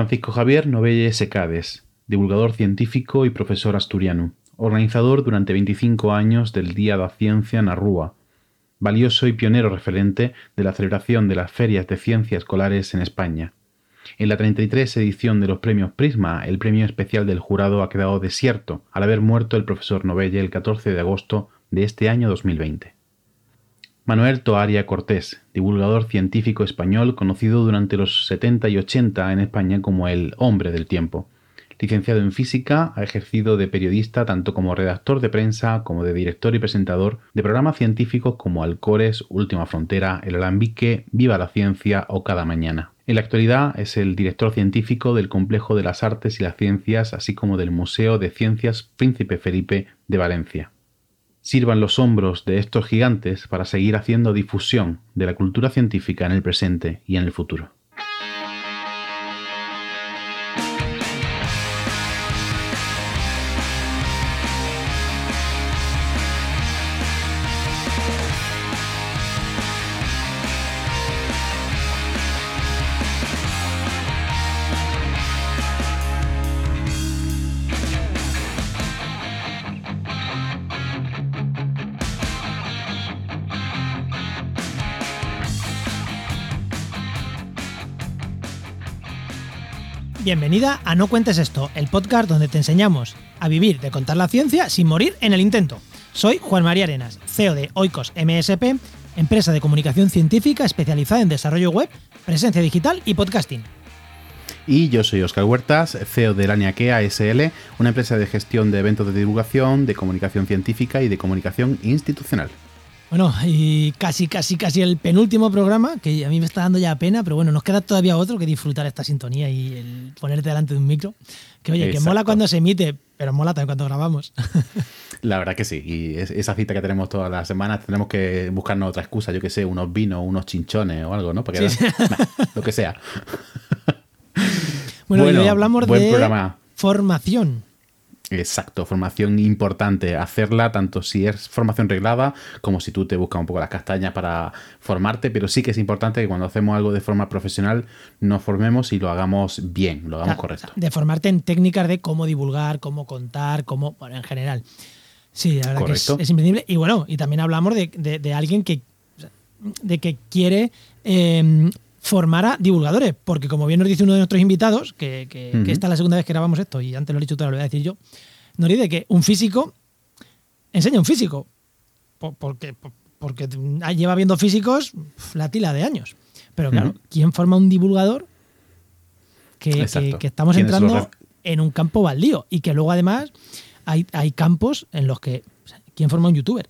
Francisco Javier Novelle Secades, divulgador científico y profesor asturiano, organizador durante 25 años del Día da Ciencia na Rúa, valioso y pionero referente de la celebración de las ferias de ciencia escolares en España. En la 33 edición de los premios Prisma, el premio especial del jurado ha quedado desierto al haber muerto el profesor Novelle el 14 de agosto de este año 2020. Manuel Toaria Cortés, divulgador científico español conocido durante los 70 y 80 en España como el hombre del tiempo. Licenciado en física, ha ejercido de periodista tanto como redactor de prensa como de director y presentador de programas científicos como Alcores, Última Frontera, El Alambique, Viva la Ciencia o Cada Mañana. En la actualidad es el director científico del Complejo de las Artes y las Ciencias, así como del Museo de Ciencias Príncipe Felipe de Valencia sirvan los hombros de estos gigantes para seguir haciendo difusión de la cultura científica en el presente y en el futuro. Bienvenida a No Cuentes Esto, el podcast donde te enseñamos a vivir de contar la ciencia sin morir en el intento. Soy Juan María Arenas, CEO de Oikos MSP, empresa de comunicación científica especializada en desarrollo web, presencia digital y podcasting. Y yo soy Oscar Huertas, CEO de Laniakea SL, una empresa de gestión de eventos de divulgación, de comunicación científica y de comunicación institucional. Bueno, y casi, casi, casi el penúltimo programa, que a mí me está dando ya pena, pero bueno, nos queda todavía otro que disfrutar esta sintonía y el ponerte delante de un micro. Que oye, que mola cuando se emite, pero mola también cuando grabamos. La verdad que sí, y esa cita que tenemos todas las semanas, tenemos que buscarnos otra excusa, yo que sé, unos vinos, unos chinchones o algo, ¿no? Porque lo que sea. Bueno, hoy hablamos de formación. Exacto, formación importante, hacerla tanto si es formación reglada como si tú te buscas un poco las castañas para formarte, pero sí que es importante que cuando hacemos algo de forma profesional nos formemos y lo hagamos bien, lo hagamos correcto. De formarte en técnicas de cómo divulgar, cómo contar, cómo, bueno, en general. Sí, la verdad que es, imprescindible. Y bueno, y también hablamos de, alguien que, de que quiere em, formar a divulgadores, porque como bien nos dice uno de nuestros invitados, que, esta es la segunda vez que grabamos esto, y antes lo he dicho, te lo voy a decir yo, nos dice que un físico enseña un físico, porque, porque lleva viendo físicos la tila de años. Pero claro, ¿quién forma un divulgador? Que, estamos entrando en un campo baldío y que luego además hay, hay campos en los que... ¿Quién forma un youtuber?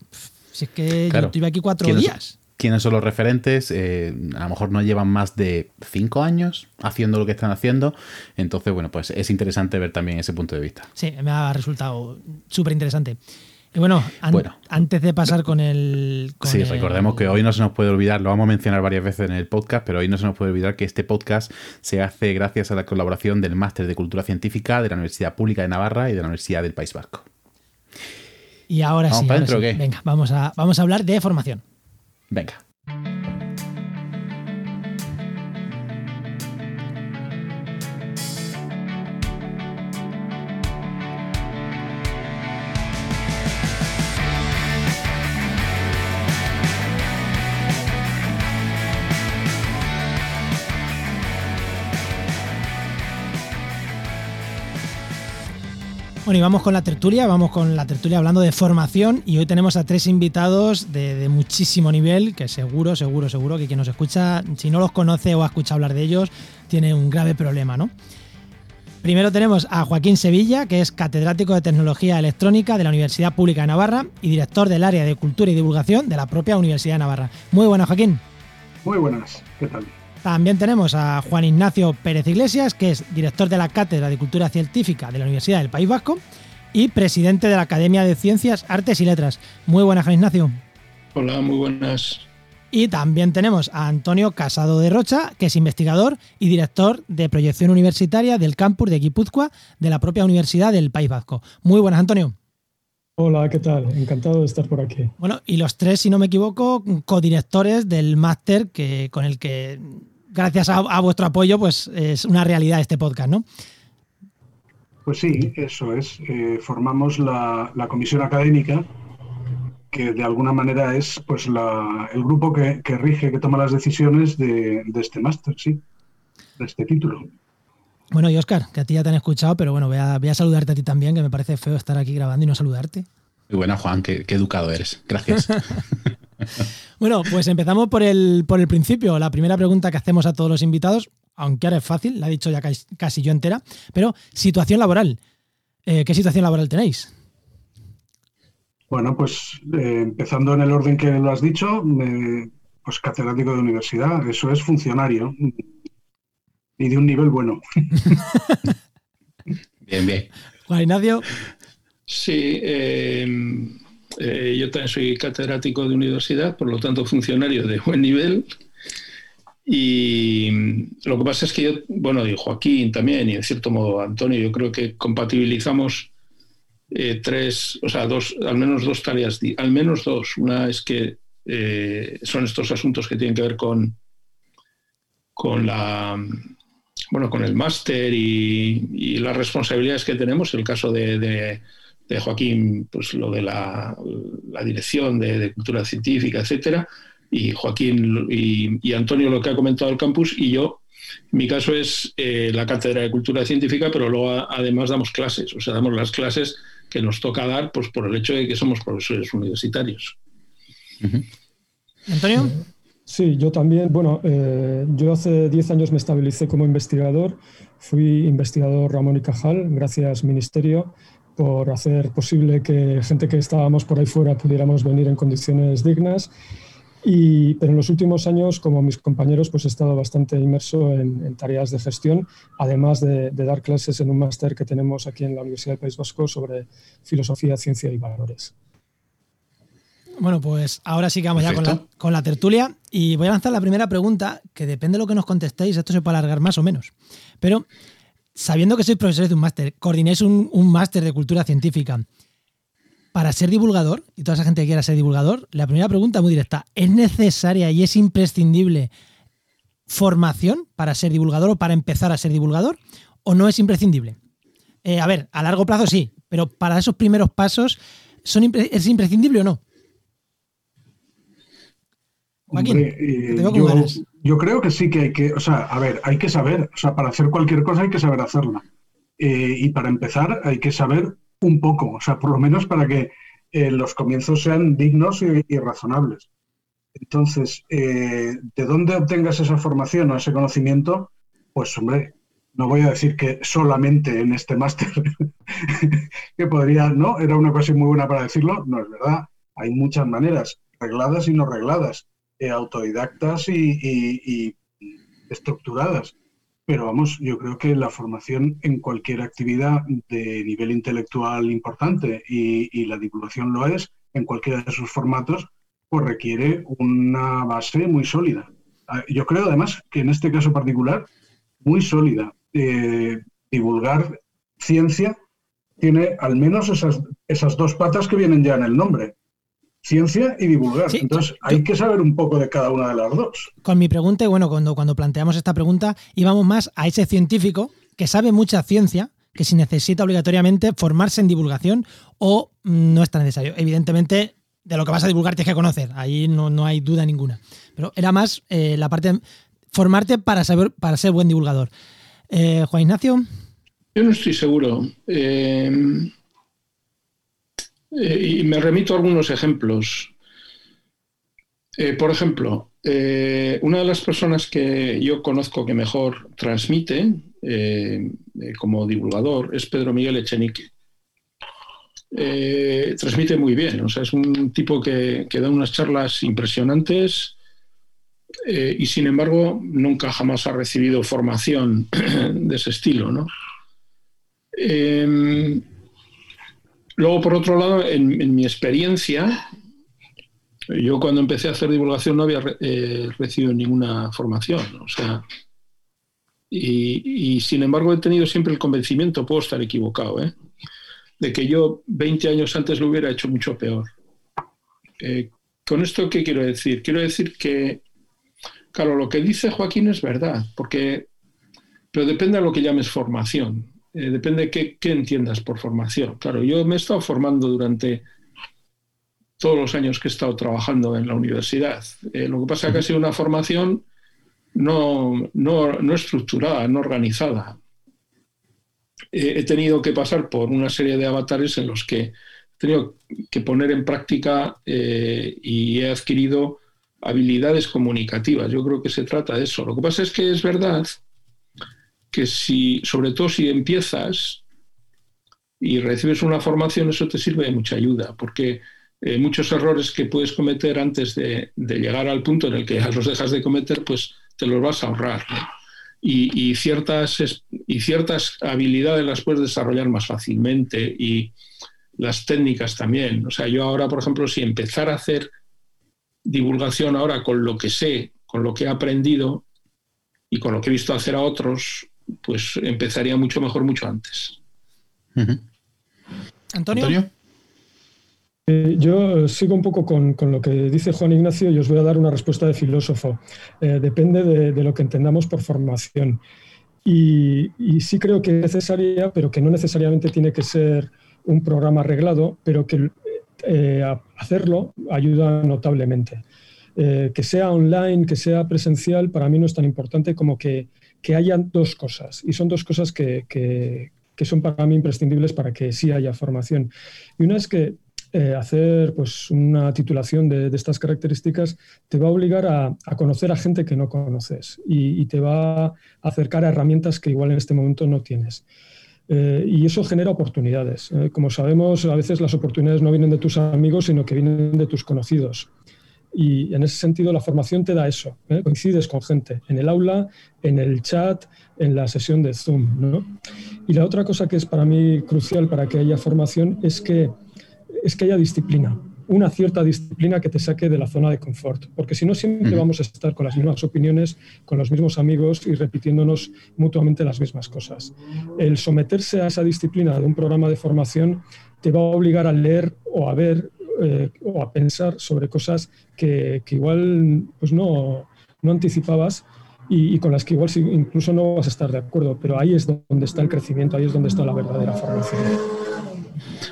Si es que yo estuve aquí cuatro días quiénes son los referentes, eh, a lo mejor no llevan más de cinco años haciendo lo que están haciendo, entonces bueno, pues es interesante ver también ese punto de vista. Sí, me ha resultado súper interesante. Y bueno, antes de pasar con el... sí, recordemos que hoy no se nos puede olvidar, lo vamos a mencionar varias veces en el podcast, pero hoy no se nos puede olvidar que este podcast se hace gracias a la colaboración del Máster de Cultura Científica de la Universidad Pública de Navarra y de la Universidad del País Vasco. Y ahora sí, venga, vamos a, vamos a hablar de formación. Venga. Bueno, y vamos con la tertulia, vamos con la tertulia hablando de formación y hoy tenemos a tres invitados de, muchísimo nivel que seguro, seguro, seguro que quien nos escucha, si no los conoce o ha escuchado hablar de ellos, tiene un grave problema, ¿no? Primero tenemos a Joaquín Sevilla, que es catedrático de Tecnología Electrónica de la Universidad Pública de Navarra y director del área de Cultura y Divulgación de la propia Universidad de Navarra. Muy buenas, Joaquín. Muy buenas, ¿qué tal? También tenemos a Juan Ignacio Pérez Iglesias, que es director de la Cátedra de Cultura Científica de la Universidad del País Vasco y presidente de la Academia de Ciencias, Artes y Letras. Muy buenas, Juan Ignacio. Hola, muy buenas. Y también tenemos a Antonio Casado de Rocha, que es investigador y director de proyección universitaria del campus de Guipúzcoa de la propia Universidad del País Vasco. Muy buenas, Antonio. Hola, ¿qué tal? Encantado de estar por aquí. Bueno, y los tres, si no me equivoco, codirectores del máster que, con el que gracias a, vuestro apoyo, pues es una realidad este podcast, ¿no? Pues sí, eso es. Eh, formamos la, comisión académica, que de alguna manera es pues el grupo que, rige, que toma las decisiones de, este máster, sí, de este título. Bueno, y Oscar, que a ti ya te han escuchado, pero bueno, voy a, voy a saludarte a ti también, que me parece feo estar aquí grabando y no saludarte. Muy buena, Juan, qué, educado eres. Gracias. bueno, pues empezamos por el, por el principio. La primera pregunta que hacemos a todos los invitados, aunque ahora es fácil, la he dicho ya casi, yo entera, pero situación laboral. Eh, ¿Qué situación laboral tenéis? Bueno, pues eh, empezando en el orden que lo has dicho, pues catedrático de universidad, eso es funcionario y de un nivel bueno. bien, bien. Juan Ignacio. Sí, em, eh, yo también soy catedrático de universidad, por lo tanto funcionario de buen nivel. Y lo que pasa es que yo, bueno, y Joaquín también, y en cierto modo Antonio, yo creo que compatibilizamos eh, tres, o sea, dos, al menos dos tareas, al menos dos. Una es que eh, son estos asuntos que tienen que ver con, con la bueno, con el máster y, las responsabilidades que tenemos, el caso de Joaquín, pues lo de la, dirección de, cultura científica, etcétera, y Joaquín y, Antonio lo que ha comentado el campus, y yo, mi caso es eh, la cátedra de cultura científica, pero luego además damos clases, o sea, damos las clases que nos toca dar pues, por el hecho de que somos profesores universitarios. Antonio. Sí, yo también. Bueno, eh, yo hace 10 años me estabilicé como investigador. Fui investigador Ramón y Cajal, gracias Ministerio por hacer posible que gente que estábamos por ahí fuera pudiéramos venir en condiciones dignas. Y, pero en los últimos años, como mis compañeros, pues he estado bastante inmerso en, tareas de gestión, además de, dar clases en un máster que tenemos aquí en la Universidad del País Vasco sobre filosofía, ciencia y valores. Bueno, pues ahora sí que vamos ya con la, con la, tertulia y voy a lanzar la primera pregunta, que depende de lo que nos contestéis, esto se puede alargar más o menos. Pero sabiendo que sois profesores de un máster, coordinéis un, máster de cultura científica para ser divulgador, y toda esa gente que quiera ser divulgador, la primera pregunta muy directa, ¿es necesaria y es imprescindible formación para ser divulgador o para empezar a ser divulgador? ¿O no es imprescindible? Eh, a ver, a largo plazo sí, pero para esos primeros pasos, ¿son ¿es imprescindible o no? Eh, yo, creo que sí que hay que, o sea, a ver, hay que saber, o sea, para hacer cualquier cosa hay que saber hacerla. Eh, y para empezar hay que saber un poco, o sea, por lo menos para que eh, los comienzos sean dignos y, razonables. Entonces, ¿de dónde obtengas esa formación o ese conocimiento? Pues, hombre, no voy a decir que solamente en este máster, que podría, ¿no? Era una cosa muy buena para decirlo, no es verdad. Hay muchas maneras, regladas y no regladas. Eh, autodidactas y, estructuradas. Pero vamos, yo creo que la formación en cualquier actividad de nivel intelectual importante y, la divulgación lo es, en cualquiera de sus formatos, pues requiere una base muy sólida. Ah, yo creo además que en este caso particular, muy sólida. Eh, divulgar ciencia tiene al menos esas, esas dos patas que vienen ya en el nombre ciencia y divulgar. Entonces, hay que saber un poco de cada una de las dos. Con mi pregunta, y bueno, cuando, cuando planteamos esta pregunta, íbamos más a ese científico que sabe mucha ciencia, que si necesita obligatoriamente formarse en divulgación o no es tan necesario. Evidentemente, de lo que vas a divulgar tienes que conocer, ahí no, no hay duda ninguna. Pero era más eh, la parte de formarte para, saber, para ser buen divulgador. Eh, Juan Ignacio. Yo no estoy seguro. Eh, y me remito a algunos ejemplos. Eh, por ejemplo, eh, una de las personas que yo conozco que mejor transmite como divulgador es Pedro Miguel Echenique. transmite muy bien, o sea, es un tipo que, da unas charlas impresionantes y sin embargo nunca jamás ha recibido formación de ese estilo, ¿no? Luego, por otro lado, en, mi experiencia, yo cuando empecé a hacer divulgación no había eh, recibido ninguna formación. O sea, y, sin embargo he tenido siempre el convencimiento, puedo estar equivocado, ¿eh? de que yo 20 años antes lo hubiera hecho mucho peor. Eh, ¿Con esto qué quiero decir? Quiero decir que Claro, lo que dice Joaquín es verdad, porque, pero depende de lo que llames formación, eh, depende de qué, entiendas por formación. Claro, yo me he estado formando durante todos los años que he estado trabajando en la universidad. Eh, lo que pasa es que ha sido una formación no, no, estructurada, no organizada. Eh, he tenido que pasar por una serie de avatares en los que he tenido que poner en práctica y he adquirido habilidades comunicativas. Yo creo que se trata de eso. Lo que pasa es que es verdad que si, sobre todo si empiezas y recibes una formación, eso te sirve de mucha ayuda, porque eh, muchos errores que puedes cometer antes de, llegar al punto en el que los dejas de cometer, pues te los vas a ahorrar. Y, ciertas, y ciertas habilidades las puedes desarrollar más fácilmente y las técnicas también. O sea, yo ahora, por ejemplo, si empezar a hacer divulgación ahora con lo que sé, con lo que he aprendido y con lo que he visto hacer a otros, pues empezaría mucho mejor mucho antes. Antonio. Eh, yo sigo un poco con, lo que dice Juan Ignacio y os voy a dar una respuesta de filósofo. Eh, depende de, lo que entendamos por formación. Y, y, sí creo que es necesaria, pero que no necesariamente tiene que ser un programa arreglado, pero que eh, hacerlo ayuda notablemente. Eh, que sea online, que sea presencial, para mí no es tan importante como que, que haya dos cosas. Y son dos cosas que, que, son para mí imprescindibles para que sí haya formación. Y una es que eh, hacer pues, una titulación de, estas características te va a obligar a, conocer a gente que no conoces y, y, te va a acercar a herramientas que igual en este momento no tienes. Eh, y eso genera oportunidades. Eh, como sabemos, a veces las oportunidades no vienen de tus amigos, sino que vienen de tus conocidos. Y en ese sentido, la formación te da eso. ¿eh? Coincides con gente en el aula, en el chat, en la sesión de Zoom. Y la otra cosa que es para mí crucial para que haya formación es que, es que haya disciplina una cierta disciplina que te saque de la zona de confort, porque si no siempre vamos a estar con las mismas opiniones, con los mismos amigos y repitiéndonos mutuamente las mismas cosas. El someterse a esa disciplina de un programa de formación te va a obligar a leer o a ver eh, o a pensar sobre cosas que, igual pues no, no anticipabas y, y, con las que igual incluso no vas a estar de acuerdo, pero ahí es donde está el crecimiento, ahí es donde está la verdadera formación.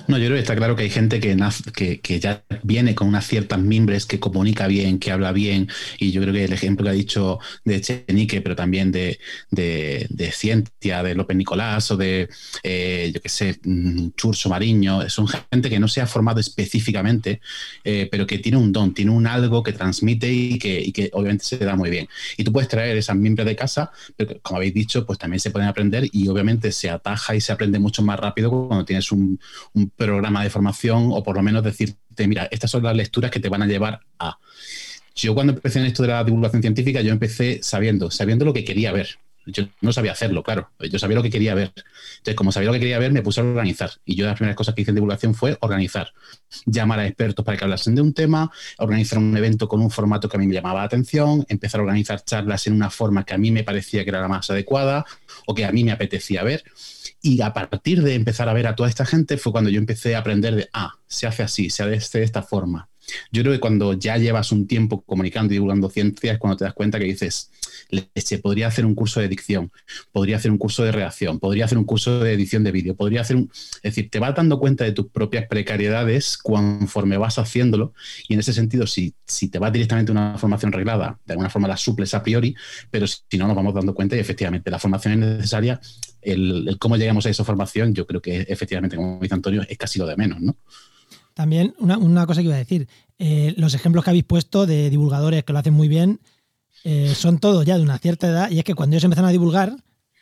No, yo creo que está claro que hay gente que, que, que, ya viene con unas ciertas mimbres, que comunica bien, que habla bien, y yo creo que el ejemplo que ha dicho de Chenique, pero también de, de, de Ciencia, de López Nicolás o de, eh, yo qué sé, mm, Churso Mariño, son gente que no se ha formado específicamente, eh, pero que tiene un don, tiene un algo que transmite y que, y que obviamente se da muy bien. Y tú puedes traer esas mimbres de casa, pero como habéis dicho, pues también se pueden aprender y obviamente se ataja y se aprende mucho más rápido cuando tienes un, un programa de formación o por lo menos decirte, mira, estas son las lecturas que te van a llevar a... Yo cuando empecé en esto de la divulgación científica, yo empecé sabiendo, sabiendo lo que quería ver. Yo no sabía hacerlo, claro. Yo sabía lo que quería ver. Entonces, como sabía lo que quería ver, me puse a organizar. Y yo las primeras cosas que hice en divulgación fue organizar. Llamar a expertos para que hablasen de un tema, organizar un evento con un formato que a mí me llamaba la atención, empezar a organizar charlas en una forma que a mí me parecía que era la más adecuada o que a mí me apetecía ver. Y a partir de empezar a ver a toda esta gente fue cuando yo empecé a aprender de, ah, se hace así, se hace de esta forma. Yo creo que cuando ya llevas un tiempo comunicando y divulgando ciencia es cuando te das cuenta que dices, se podría hacer un curso de dicción, podría hacer un curso de redacción, podría hacer un curso de edición de vídeo, podría hacer un... Es decir, te vas dando cuenta de tus propias precariedades conforme vas haciéndolo y en ese sentido, si, si te vas directamente a una formación reglada, de alguna forma la suples a priori, pero si no nos vamos dando cuenta y efectivamente la formación es necesaria, el, cómo llegamos a esa formación, yo creo que efectivamente, como dice Antonio, es casi lo de menos, ¿no? También una, cosa que iba a decir, eh, los ejemplos que habéis puesto de divulgadores que lo hacen muy bien eh, son todos ya de una cierta edad y es que cuando ellos empezaron a divulgar,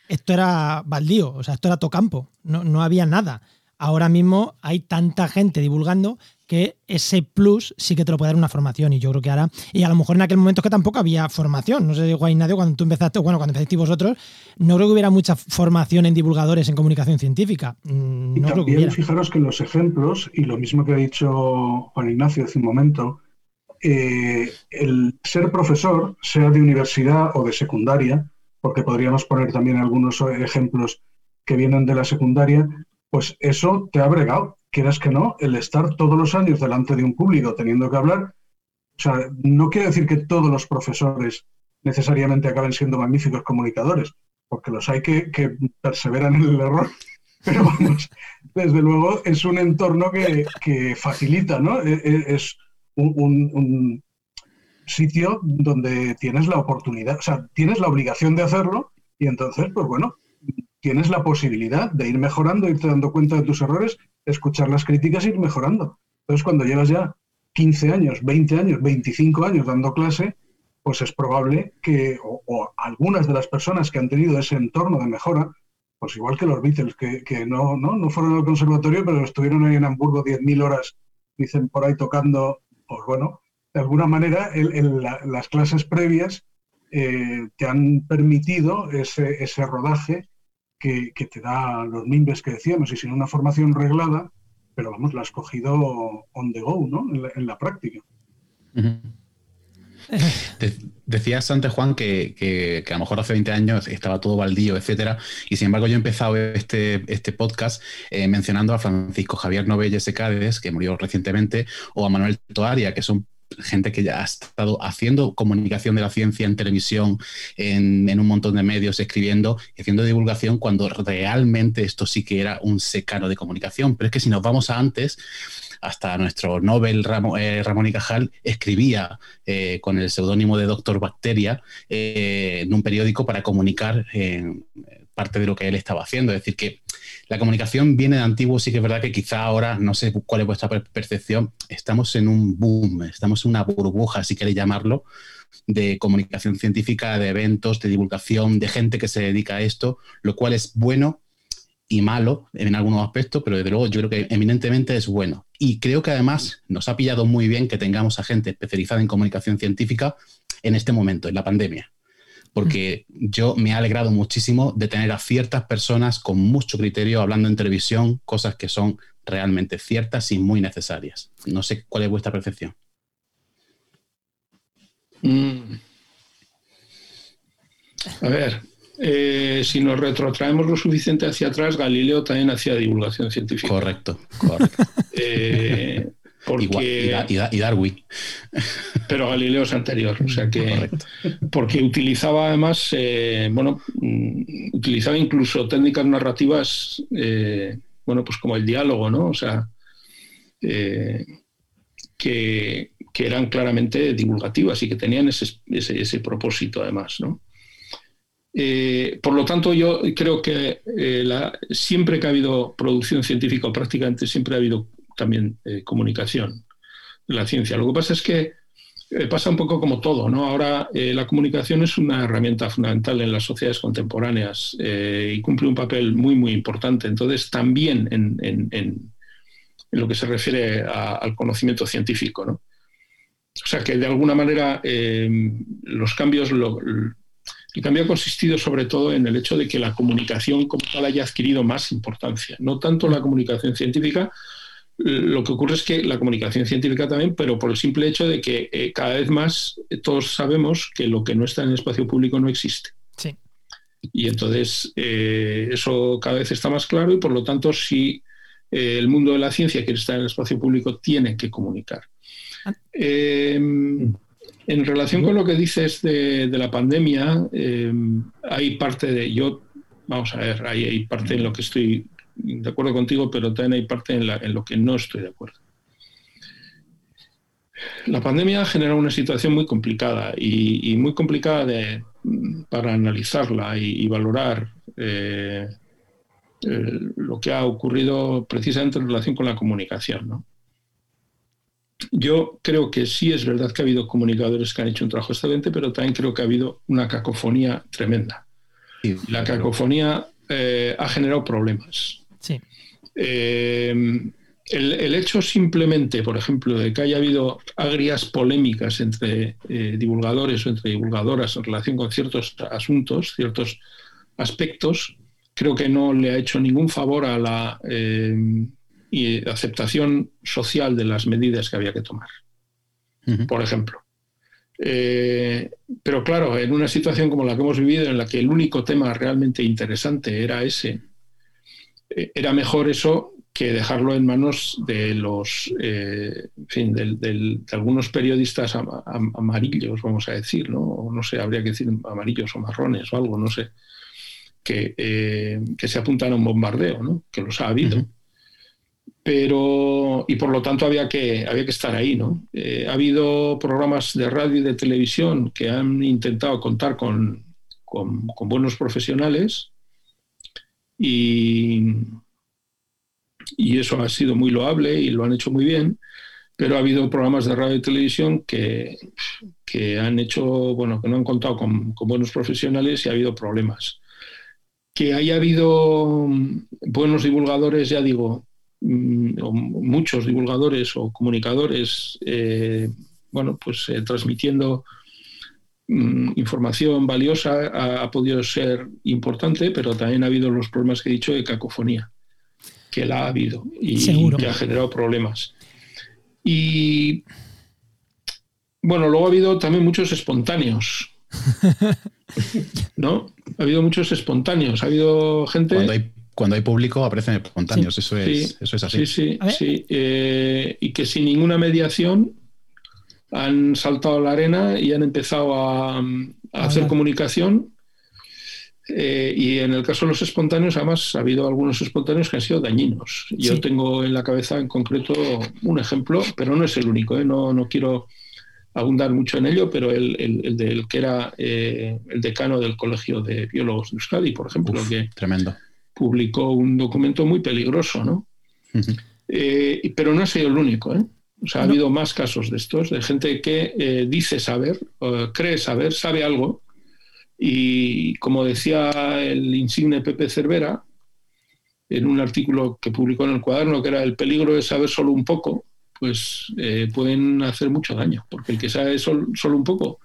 esto era baldío, o sea, esto era tocampo, no, no había nada. Ahora mismo hay tanta gente divulgando que ese plus sí que te lo puede dar una formación. Y yo creo que ahora, y a lo mejor en aquel momento es que tampoco había formación, no sé, Juan Ignacio, cuando tú empezaste, bueno, cuando empezasteis vosotros, no creo que hubiera mucha formación en divulgadores en comunicación científica. Mm, y también fijaros que los ejemplos, y lo mismo que ha dicho Juan Ignacio hace un momento, eh, el ser profesor, sea de universidad o de secundaria, porque podríamos poner también algunos ejemplos que vienen de la secundaria, pues eso te ha bregado quieras que no, el estar todos los años delante de un público teniendo que hablar, o sea, no quiere decir que todos los profesores necesariamente acaben siendo magníficos comunicadores, porque los hay que, perseveran en el error. Pero vamos, desde luego es un entorno que, facilita, ¿no? E, e, es un, sitio donde tienes la oportunidad, o sea, tienes la obligación de hacerlo y entonces, pues bueno, tienes la posibilidad de ir mejorando, irte dando cuenta de tus errores, escuchar las críticas y ir mejorando. Entonces, cuando llevas ya 15 años, 20 años, 25 años dando clase, pues es probable que, o, algunas de las personas que han tenido ese entorno de mejora, pues igual que los Beatles, que, no, no, no, fueron al conservatorio, pero estuvieron ahí en Hamburgo 10.000 horas, dicen por ahí tocando, pues bueno, de alguna manera las clases previas eh, te han permitido ese, ese rodaje que, te da los mimbes que decíamos, y sin una formación reglada, pero vamos, la has cogido on the go, ¿no? En la, práctica. decías antes, Juan, que, a lo mejor hace 20 años estaba todo baldío, etcétera, y sin embargo yo he empezado este, este podcast eh, mencionando a Francisco Javier Novelles Secades, que murió recientemente, o a Manuel Toaria, que son gente que ya ha estado haciendo comunicación de la ciencia en televisión, en, un montón de medios, escribiendo y haciendo divulgación, cuando realmente esto sí que era un secano de comunicación. Pero es que si nos vamos a antes, hasta nuestro Nobel eh, Ramón y Cajal escribía eh, con el seudónimo de Doctor Bacteria eh, en un periódico para comunicar parte de lo que él estaba haciendo. Es decir, que la comunicación viene de antiguo, sí que es verdad que quizá ahora, no sé cuál es vuestra percepción, estamos en un boom, estamos en una burbuja, si queréis llamarlo, de comunicación científica, de eventos, de divulgación, de gente que se dedica a esto, lo cual es bueno y malo en algunos aspectos, pero desde luego yo creo que eminentemente es bueno. Y creo que además nos ha pillado muy bien que tengamos a gente especializada en comunicación científica en este momento, en la pandemia porque yo me he alegrado muchísimo de tener a ciertas personas con mucho criterio hablando en televisión cosas que son realmente ciertas y muy necesarias. No sé cuál es vuestra percepción. Mm. A ver, eh, si nos retrotraemos lo suficiente hacia atrás, Galileo también hacía divulgación científica. Correcto, correcto. Eh, y, Darwin. Pero Galileo es anterior, o sea que. Porque utilizaba además, eh, bueno, mm, utilizaba incluso técnicas narrativas, eh, bueno, pues como el diálogo, ¿no? O sea, eh, que, eran claramente divulgativas y que tenían ese, propósito además, ¿no? por lo tanto, yo creo que siempre que ha habido producción científica, prácticamente siempre ha habido también eh, comunicación la ciencia. Lo que pasa es que eh, pasa un poco como todo, ¿no? Ahora eh, la comunicación es una herramienta fundamental en las sociedades contemporáneas y cumple un papel muy, muy importante. Entonces, también en, lo que se refiere al conocimiento científico, ¿no? O sea que de alguna manera los cambios, el cambio ha consistido sobre todo en el hecho de que la comunicación como tal haya adquirido más importancia. No tanto la comunicación científica, lo que ocurre es que la comunicación científica también, pero por el simple hecho de que eh, cada vez más eh, todos sabemos que lo que no está en el espacio público no existe. Sí. Y entonces eh, eso cada vez está más claro y por lo tanto si el mundo de la ciencia quiere estar en el espacio público tiene que comunicar. Ah. Em, en relación con lo que dices de, la pandemia, em, hay parte de, yo, vamos a ver, hay parte en lo que estoy de acuerdo contigo, pero también hay parte en, lo que no estoy de acuerdo. La pandemia ha generado una situación muy complicada y, muy complicada para analizarla y, valorar eh, lo que ha ocurrido precisamente en relación con la comunicación. Yo creo que sí es verdad que ha habido comunicadores que han hecho un trabajo excelente, pero también creo que ha habido una cacofonía tremenda. la cacofonía eh, ha generado problemas. Eh, el, hecho simplemente, por ejemplo, de que haya habido agrias polémicas entre eh, divulgadores o entre divulgadoras en relación con ciertos asuntos, ciertos aspectos, creo que no le ha hecho ningún favor a la eh, aceptación social de las medidas que había que tomar, por ejemplo. pero claro, en una situación como la que hemos vivido, en la que el único tema realmente interesante era ese, era mejor eso que dejarlo en manos de los, eh, en fin, de algunos periodistas amarillos, vamos a decir, ¿no? O no sé, habría que decir amarillos o marrones o algo, no sé, que, eh, que se apuntan a un bombardeo, ¿no? Que los ha habido. Pero, y por lo tanto había que, había que estar ahí, ¿no? Eh, ha habido programas de radio y de televisión que han intentado contar con, con, con buenos profesionales y, y eso ha sido muy loable y lo han hecho muy bien, pero ha habido programas de radio y televisión que, que han hecho, bueno, que no han contado con, buenos profesionales y ha habido problemas. Que haya habido buenos divulgadores, ya digo, mm, muchos divulgadores o comunicadores, eh, bueno, pues eh, transmitiendo mm, información valiosa ha, ha, podido ser importante, pero también ha habido los problemas que he dicho de cacofonía que la ha habido y que ha generado problemas. Y bueno, luego ha habido también muchos espontáneos. ¿No? Ha habido muchos espontáneos. Ha habido gente. Cuando hay, público aparecen espontáneos, eso, es, eso es así. Sí, sí, sí. Eh, y que sin ninguna mediación han saltado a la arena y han empezado a hacer comunicación eh, y en el caso de los espontáneos, además, ha habido algunos espontáneos que han sido dañinos. Yo tengo en la cabeza en concreto un ejemplo, pero no es el único, ¿eh? no, no, quiero abundar mucho en ello, pero el, el, del que era eh, el decano del Colegio de Biólogos de Euskadi, por ejemplo, que tremendo. publicó un documento muy peligroso, ¿no? pero no ha sido el único, O sea, ha habido más casos de estos, de gente que dice saber, cree saber, sabe algo, y como decía el insigne Pepe Cervera, en un artículo que publicó en el cuaderno, que era el peligro de saber solo un poco, pues eh, pueden hacer mucho daño, porque el que sabe solo un poco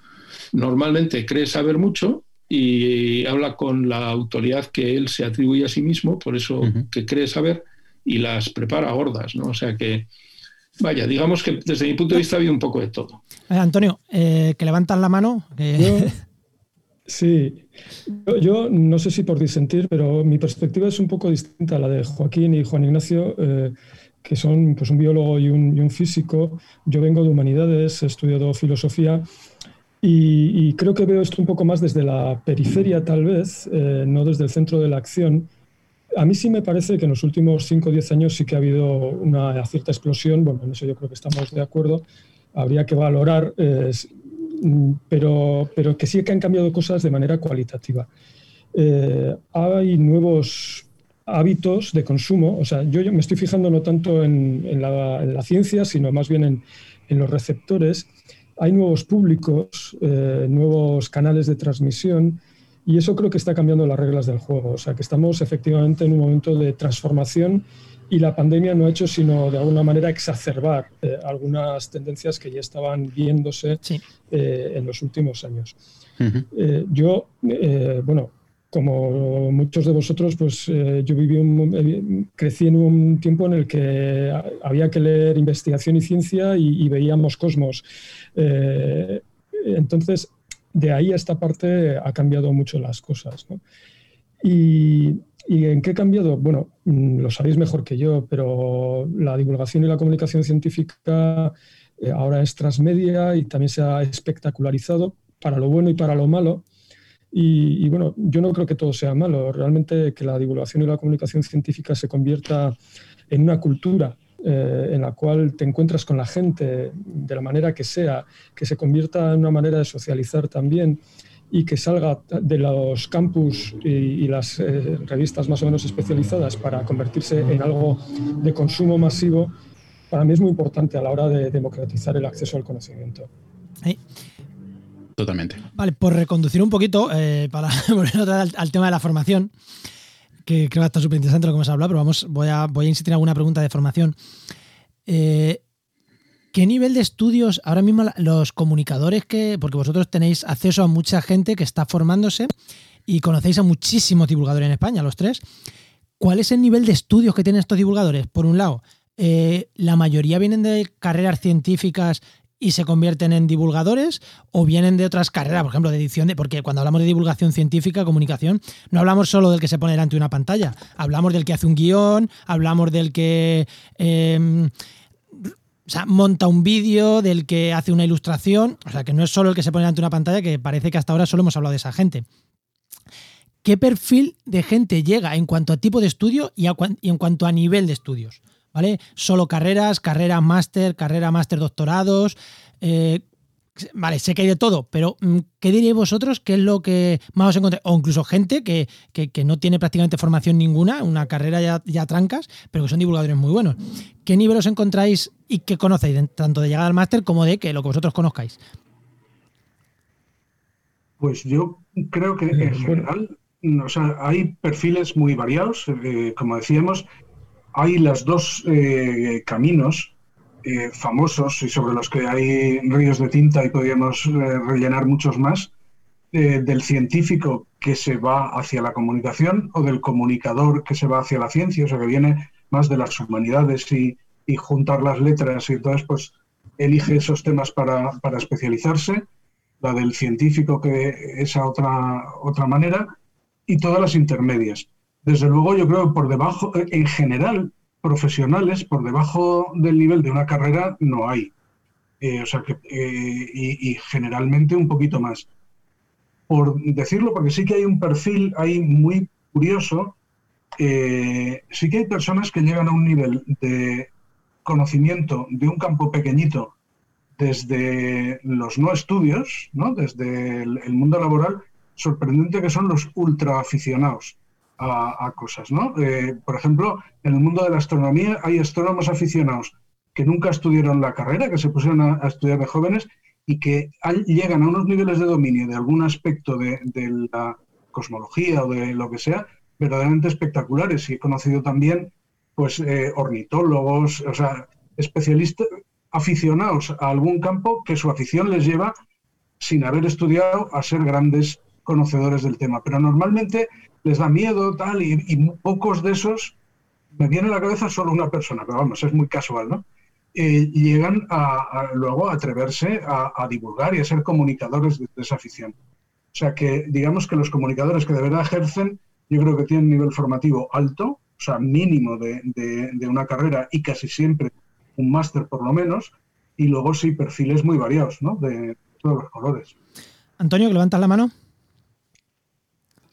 normalmente cree saber mucho y habla con la autoridad que él se atribuye a sí mismo, por eso que cree saber, y las prepara gordas, ¿no? O sea que, vaya, digamos que desde mi punto de vista ha habido un poco de todo. Antonio, eh, que levantan la mano. Sí, yo, no sé si por disentir, pero mi perspectiva es un poco distinta a la de Joaquín y Juan Ignacio, eh, que son pues, un biólogo y un, físico. Yo vengo de humanidades, he estudiado filosofía y, creo que veo esto un poco más desde la periferia, tal vez, eh, no desde el centro de la acción. A mí sí me parece que en los últimos 5 o 10 años sí que ha habido una cierta explosión, bueno, en eso yo creo que estamos de acuerdo. Habría que valorar eh, Mm, pero, pero que sí que han cambiado cosas de manera cualitativa. Eh, hay nuevos hábitos de consumo, o sea, yo, me estoy fijando no tanto en, la, ciencia, sino más bien en, los receptores. Hay nuevos públicos, eh, nuevos canales de transmisión, y eso creo que está cambiando las reglas del juego. O sea, que estamos efectivamente en un momento de transformación y la pandemia no ha hecho sino de alguna manera exacerbar eh, algunas tendencias que ya estaban viéndose eh, en los últimos años. Eh, yo, bueno, como muchos de vosotros, pues yo viví crecí en un tiempo en el que había que leer investigación y ciencia y, veíamos cosmos. entonces, de ahí a esta parte ha cambiado mucho las cosas. Y, ¿Y en qué ha cambiado? Bueno, mm, lo sabéis mejor que yo, pero la divulgación y la comunicación científica eh, ahora es transmedia y también se ha espectacularizado para lo bueno y para lo malo. Y, bueno, yo no creo que todo sea malo. Realmente que la divulgación y la comunicación científica se convierta en una cultura eh, en la cual te encuentras con la gente de la manera que sea, que se convierta en una manera de socializar también y que salga de los campus y, las eh, revistas más o menos especializadas para convertirse en algo de consumo masivo, para mí es muy importante a la hora de democratizar el acceso al conocimiento. Totalmente. Vale, por reconducir un poquito, eh, para volver al, al, tema de la formación, que creo que está súper interesante lo que hemos hablado, pero vamos, voy a, voy a insistir en alguna pregunta de formación. Eh, ¿Qué nivel de estudios ahora mismo los comunicadores que, porque vosotros tenéis acceso a mucha gente que está formándose y conocéis a muchísimos divulgadores en España, los tres, ¿cuál es el nivel de estudios que tienen estos divulgadores? Por un lado, eh, la mayoría vienen de carreras científicas y se convierten en divulgadores o vienen de otras carreras, por ejemplo, de edición, de, porque cuando hablamos de divulgación científica, comunicación, no hablamos solo del que se pone delante de una pantalla, hablamos del que hace un guion, hablamos del que... Em, monta un vídeo, del que hace una ilustración, o sea, que no es solo el que se pone delante de una pantalla, que parece que hasta ahora solo hemos hablado de esa gente. ¿Qué perfil de gente llega en cuanto a tipo de estudio y, y en cuanto a nivel de estudios? ¿Vale? Solo carreras, carrera máster, carrera máster doctorados. Eh, vale, sé que hay de todo, pero mm, ¿qué diríais vosotros? ¿Qué es lo que más os encontráis? O incluso gente que, no tiene prácticamente formación ninguna, una carrera ya, ya, trancas, pero que son divulgadores muy buenos. ¿Qué nivel os encontráis y qué conocéis, tanto de llegar al máster como de que lo que vosotros conozcáis? Pues yo creo que en general o sea, hay perfiles muy variados, eh, como decíamos, hay los dos eh, caminos eh, famosos y sobre los que hay ríos de tinta y podríamos eh, rellenar muchos más, del científico que se va hacia la comunicación o del comunicador que se va hacia la ciencia, o sea, que viene más de las humanidades y, juntar las letras y entonces pues elige esos temas para, para especializarse, la del científico que esa otra, otra manera y todas las intermedias desde luego yo creo que por debajo, eh, en general, profesionales, por debajo del nivel de una carrera no hay. Eh, o sea que, eh, y, generalmente un poquito más. Por decirlo, porque sí que hay un perfil ahí muy curioso, sí que hay personas que llegan a un nivel de conocimiento de un campo pequeñito desde los no estudios, ¿no? desde el, mundo laboral, sorprendente que son los ultra aficionados a, cosas, ¿no? Eh, por ejemplo, en el mundo de la astronomía hay astrónomos aficionados que nunca estudiaron la carrera, que se pusieron a, estudiar de jóvenes y que llegan a unos niveles de dominio de algún aspecto de, la cosmología o de lo que sea, verdaderamente espectaculares. Y he conocido también pues eh, ornitólogos, o sea, especialistas, aficionados a algún campo que su afición les lleva, sin haber estudiado, a ser grandes conocedores del tema. Pero normalmente les da miedo, tal, y, pocos de esos, me viene a la cabeza solo una persona, pero vamos, es muy casual, ¿no? Eh, llegan a, luego a atreverse a, divulgar y a ser comunicadores de, esa afición. O sea que digamos que los comunicadores que de verdad ejercen, yo creo que tienen nivel formativo alto, o sea, mínimo de, de una carrera y casi siempre un máster por lo menos, y luego sí perfiles muy variados, ¿no? De todos los colores. Antonio, que levantas la mano.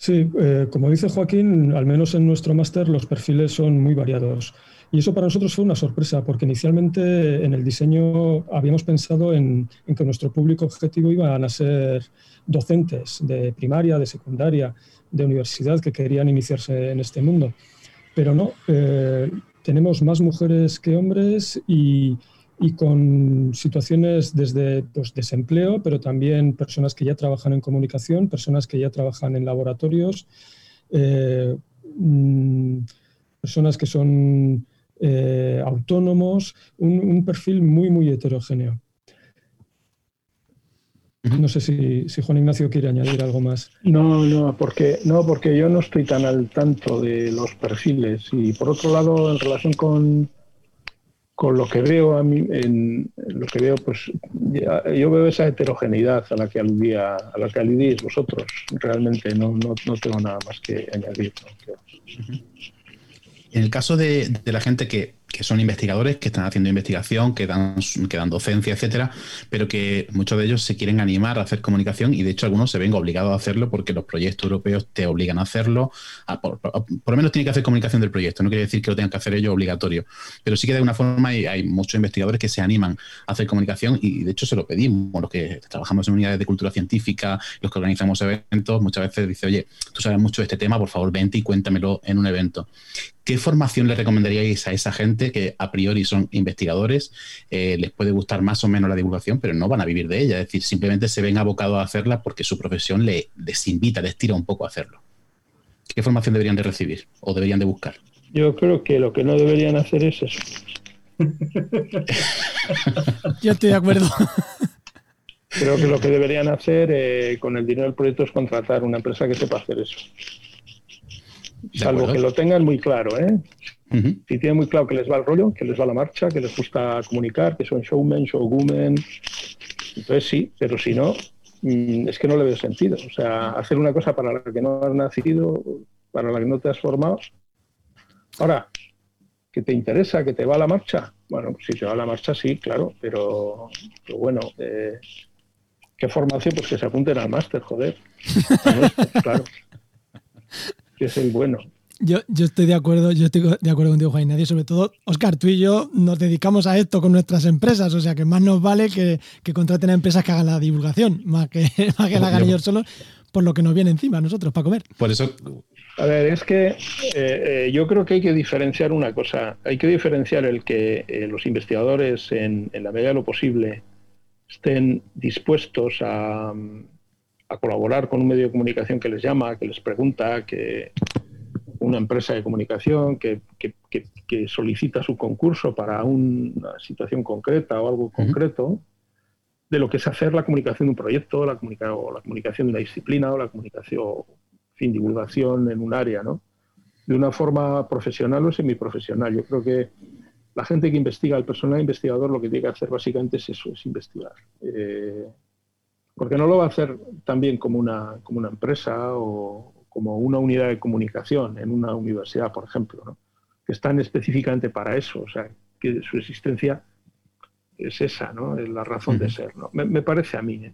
Sí, eh, como dice Joaquín, al menos en nuestro máster los perfiles son muy variados. Y eso para nosotros fue una sorpresa, porque inicialmente en el diseño habíamos pensado en, que nuestro público objetivo iban a ser docentes de primaria, de secundaria, de universidad que querían iniciarse en este mundo. Pero no, eh, tenemos más mujeres que hombres y, y con situaciones desde pues, desempleo, pero también personas que ya trabajan en comunicación, personas que ya trabajan en laboratorios, eh, mm, personas que son eh, autónomos, un, perfil muy, muy heterogéneo. No sé si, si, Juan Ignacio quiere añadir algo más. No, no porque, no, porque yo no estoy tan al tanto de los perfiles. Y por otro lado, en relación con, con lo que veo a mí, lo que veo, pues yo veo esa heterogeneidad a la que aludía, a la que aludís vosotros. Realmente no, no, no tengo nada más que añadir. En el caso de, la gente que, son investigadores, que están haciendo investigación, que dan, que dan docencia, etcétera, pero que muchos de ellos se quieren animar a hacer comunicación y de hecho algunos se ven obligados a hacerlo porque los proyectos europeos te obligan a hacerlo. por, lo menos tienen que hacer comunicación del proyecto, no quiere decir que lo tengan que hacer ellos obligatorio, pero sí que de alguna forma hay, hay muchos investigadores que se animan a hacer comunicación y de hecho se lo pedimos, los que trabajamos en unidades de cultura científica, los que organizamos eventos, muchas veces dice, oye, tú sabes mucho de este tema, por favor, vente y cuéntamelo en un evento. ¿Qué formación le recomendaríais a esa gente que a priori son investigadores, eh, les puede gustar más o menos la divulgación, pero no van a vivir de ella? Es decir, simplemente se ven abocados a hacerla porque su profesión les, invita, les tira un poco a hacerlo. ¿Qué formación deberían de recibir o deberían de buscar? Yo creo que lo que no deberían hacer es eso. Yo estoy de acuerdo. Creo que lo que deberían hacer eh, con el dinero del proyecto es contratar una empresa que sepa hacer eso. Salvo que lo tengan muy claro, ¿eh? Si tienen muy claro que les va el rollo, que les va la marcha, que les gusta comunicar, que son showmen, showwomen, Entonces sí, pero si no, mm, es que no le veo sentido. O sea, hacer una cosa para la que no has nacido, para la que no te has formado. Ahora, que te interesa, que te va a la marcha. Bueno, si te va a la marcha, sí, claro, pero, bueno, eh, ¿qué formación? Pues que se apunten al máster, joder. claro. Que es el bueno. Yo, yo estoy de acuerdo, yo estoy de acuerdo contigo, Juan Nadie, sobre todo, Oscar, tú y yo nos dedicamos a esto con nuestras empresas, o sea que más nos vale que, contraten a empresas que hagan la divulgación, más que, más que la hagan ellos solos, por lo que nos viene encima a nosotros para comer. Por eso. A ver, es que eh, eh, yo creo que hay que diferenciar una cosa. Hay que diferenciar el que eh, los investigadores, en, en, la medida de lo posible, estén dispuestos a, a colaborar con un medio de comunicación que les llama, que les pregunta, que una empresa de comunicación que, solicita su concurso para una situación concreta o algo concreto, de lo que es hacer la comunicación de un proyecto, la, o la comunicación de una disciplina o la comunicación, fin, divulgación en un área, ¿no? De una forma profesional o semiprofesional. Yo creo que la gente que investiga, el personal investigador, lo que tiene que hacer básicamente es eso, es investigar. Eh, porque no lo va a hacer también como una, como una empresa o, como una unidad de comunicación en una universidad, por ejemplo, que están específicamente para eso, o sea, que su existencia es esa, ¿no? Es la razón de ser, ¿no? Me, parece a mí. ¿eh?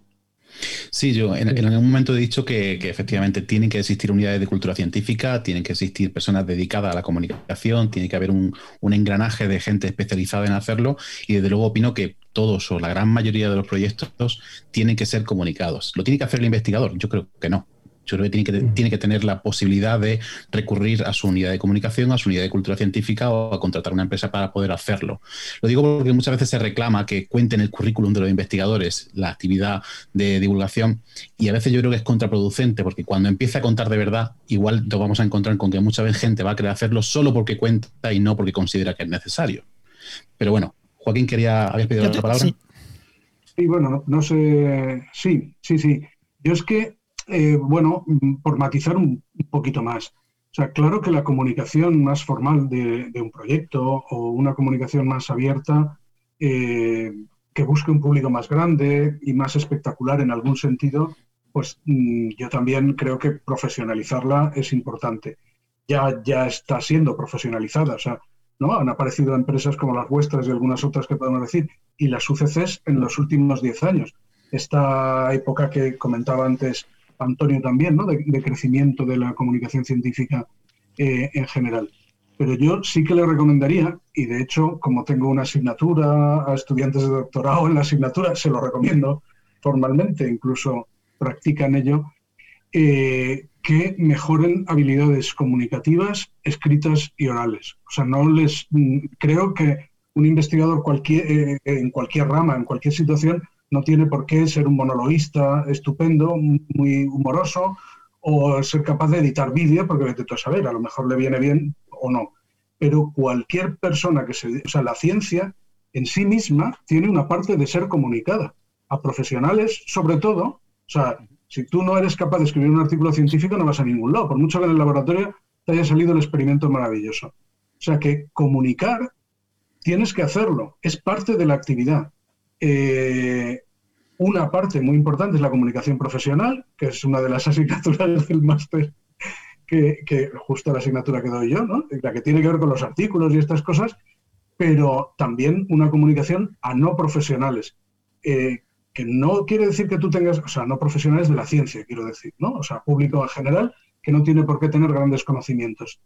Sí, yo en, algún momento he dicho que, efectivamente tienen que existir unidades de cultura científica, tienen que existir personas dedicadas a la comunicación, tiene que haber un, un, engranaje de gente especializada en hacerlo y desde luego opino que todos o la gran mayoría de los proyectos tienen que ser comunicados. ¿Lo tiene que hacer el investigador? Yo creo que no. Yo creo que tiene, que mm. tiene que tener la posibilidad de recurrir a su unidad de comunicación, a su unidad de cultura científica o a contratar una empresa para poder hacerlo. Lo digo porque muchas veces se reclama que cuenten el currículum de los investigadores la actividad de divulgación y a veces yo creo que es contraproducente porque cuando empieza a contar de verdad, igual nos vamos a encontrar con que mucha gente va a querer hacerlo solo porque cuenta y no porque considera que es necesario. Pero bueno, Joaquín quería, habías pedido la palabra. Sí. bueno, no sé, sí, sí, sí. Yo es que eh, bueno, mm, por matizar un, poquito más. O sea, claro que la comunicación más formal de, un proyecto o una comunicación más abierta, eh, que busque un público más grande y más espectacular en algún sentido, pues mm, yo también creo que profesionalizarla es importante. Ya, ya está siendo profesionalizada, o sea, ¿no? Han aparecido empresas como las vuestras y algunas otras que podemos decir, y las UCCs en los últimos 10 años. Esta época que comentaba antes Antonio también, ¿no? de, crecimiento de la comunicación científica eh, en general. Pero yo sí que le recomendaría, y de hecho, como tengo una asignatura a estudiantes de doctorado en la asignatura, se lo recomiendo formalmente, incluso practican ello, eh, que mejoren habilidades comunicativas, escritas y orales. O sea, no les mm, creo que un investigador cualquier, eh, en cualquier rama, en cualquier situación, no tiene por qué ser un monologuista estupendo, muy humoroso, o ser capaz de editar vídeo, porque vete tú a saber, a lo mejor le viene bien o no. Pero cualquier persona que se... O sea, la ciencia en sí misma tiene una parte de ser comunicada. A profesionales, sobre todo, o sea, si tú no eres capaz de escribir un artículo científico, no vas a ningún lado, por mucho que en el laboratorio te haya salido el experimento maravilloso. O sea que comunicar tienes que hacerlo, es parte de la actividad. Eh, una parte muy importante es la comunicación profesional, que es una de las asignaturas del máster, que, justo la asignatura que doy yo, ¿no? la que tiene que ver con los artículos y estas cosas, pero también una comunicación a no profesionales, eh, que no quiere decir que tú tengas, o sea, no profesionales de la ciencia, quiero decir, ¿no? O sea, público en general, que no tiene por qué tener grandes conocimientos.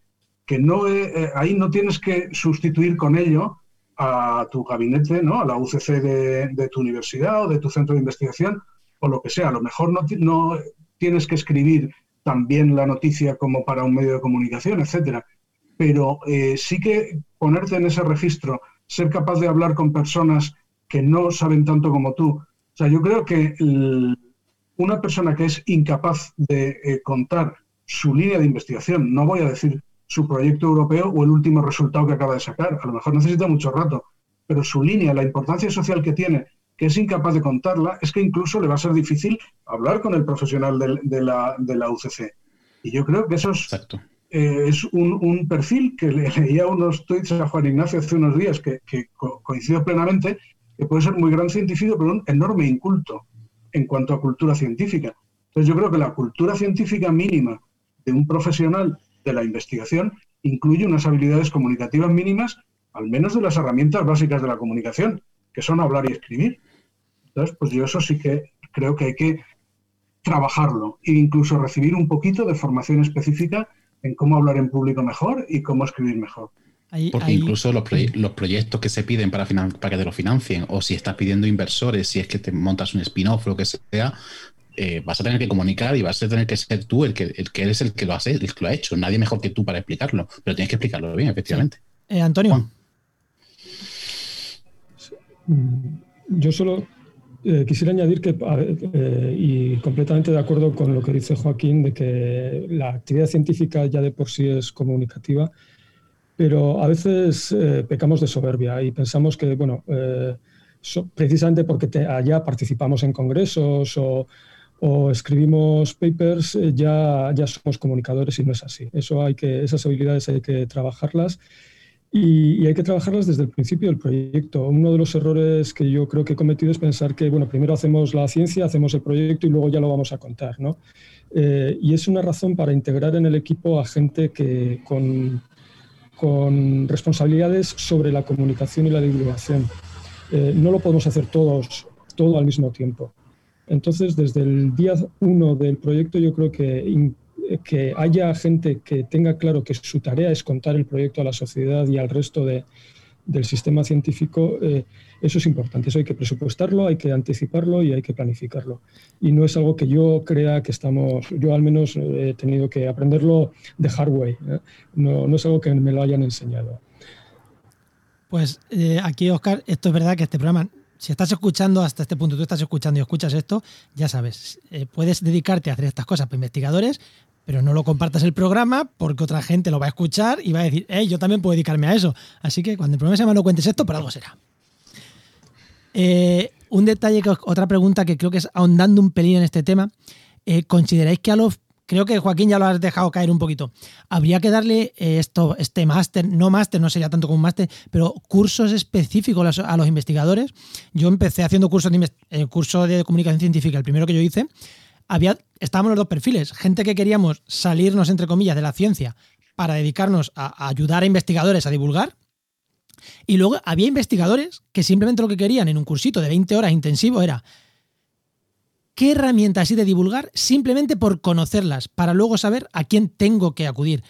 Que no, eh, ahí no tienes que sustituir con ello a tu gabinete, ¿no? a la UCC de, tu universidad o de tu centro de investigación o lo que sea. A lo mejor no, no tienes que escribir también la noticia como para un medio de comunicación, etcétera. Pero eh, sí que ponerte en ese registro, ser capaz de hablar con personas que no saben tanto como tú. O sea, yo creo que una persona que es incapaz de eh, contar su línea de investigación, no voy a decir su proyecto europeo o el último resultado que acaba de sacar. A lo mejor necesita mucho rato, pero su línea, la importancia social que tiene, que es incapaz de contarla, es que incluso le va a ser difícil hablar con el profesional de, la, de la, UCC. Y yo creo que eso es, eh, es un, perfil que le, leía unos tweets a Juan Ignacio hace unos días que, que coincido plenamente, que puede ser muy gran científico, pero un enorme inculto en cuanto a cultura científica. Entonces yo creo que la cultura científica mínima de un profesional de la investigación incluye unas habilidades comunicativas mínimas, al menos de las herramientas básicas de la comunicación, que son hablar y escribir. Entonces, pues yo eso sí que creo que hay que trabajarlo e incluso recibir un poquito de formación específica en cómo hablar en público mejor y cómo escribir mejor. Porque incluso los, proyectos que se piden para, para que te lo financien, o si estás pidiendo inversores, si es que te montas un spin-off o lo que sea, eh, vas a tener que comunicar y vas a tener que ser tú el que, el que eres el que lo, hace, el que lo ha hecho. Nadie mejor que tú para explicarlo, pero tienes que explicarlo bien, efectivamente. Eh, Antonio. Yo solo eh, quisiera añadir que, y completamente de acuerdo con lo que dice Joaquín, de que la actividad científica ya de por sí es comunicativa pero a veces eh, pecamos de soberbia y pensamos que, bueno, eh, precisamente porque allá participamos en congresos o, escribimos papers, eh, ya, ya somos comunicadores y no es así. Eso hay que, esas habilidades hay que trabajarlas y, hay que trabajarlas desde el principio del proyecto. Uno de los errores que yo creo que he cometido es pensar que, bueno, primero hacemos la ciencia, hacemos el proyecto y luego ya lo vamos a contar, ¿no? y es una razón para integrar en el equipo a gente que con con responsabilidades sobre la comunicación y la divulgación. Eh, no lo podemos hacer todos, todo al mismo tiempo. Entonces, desde el día uno del proyecto, yo creo que, que haya gente que tenga claro que su tarea es contar el proyecto a la sociedad y al resto de, del sistema científico, eh, eso es importante. Eso hay que presupuestarlo, hay que anticiparlo y hay que planificarlo. Y no es algo que yo crea que estamos, yo al menos he tenido que aprenderlo de hard way. ¿eh? No, es algo que me lo hayan enseñado. Pues eh, aquí, Oscar, esto es verdad que este programa, si estás escuchando hasta este punto, tú estás escuchando y escuchas esto, ya sabes, puedes dedicarte a hacer estas cosas para investigadores, pero no lo compartas el programa porque otra gente lo va a escuchar y va a decir, hey, yo también puedo dedicarme a eso. Así que cuando el programa se llama No cuentes esto, por algo será. Eh, un detalle, otra pregunta que creo que es ahondando un pelín en este tema. Eh, ¿Consideráis que a los creo que Joaquín ya lo has dejado caer un poquito. Habría que darle eh, esto, este máster, no máster, no sería tanto como un máster, pero cursos específicos a los investigadores. Yo empecé haciendo cursos de, curso de comunicación científica, el primero que yo hice, había, estábamos los dos perfiles, gente que queríamos salirnos, entre comillas, de la ciencia para dedicarnos a, ayudar a investigadores a divulgar. Y luego había investigadores que simplemente lo que querían en un cursito de 20 horas intensivo era qué herramientas hay de divulgar simplemente por conocerlas, para luego saber a quién tengo que acudir.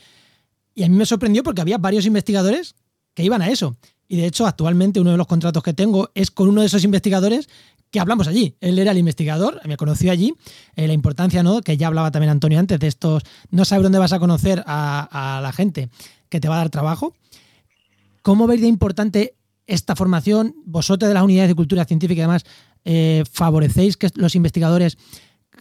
Y a mí me sorprendió porque había varios investigadores que iban a eso. Y de hecho, actualmente uno de los contratos que tengo es con uno de esos investigadores que hablamos allí. Él era el investigador, me conoció allí. Eh, la importancia, ¿no? Que ya hablaba también Antonio antes de estos, no sabes dónde vas a conocer a, la gente que te va a dar trabajo. ¿Cómo veis de importante esta formación? Vosotros de las unidades de cultura científica, además, eh, favorecéis que los investigadores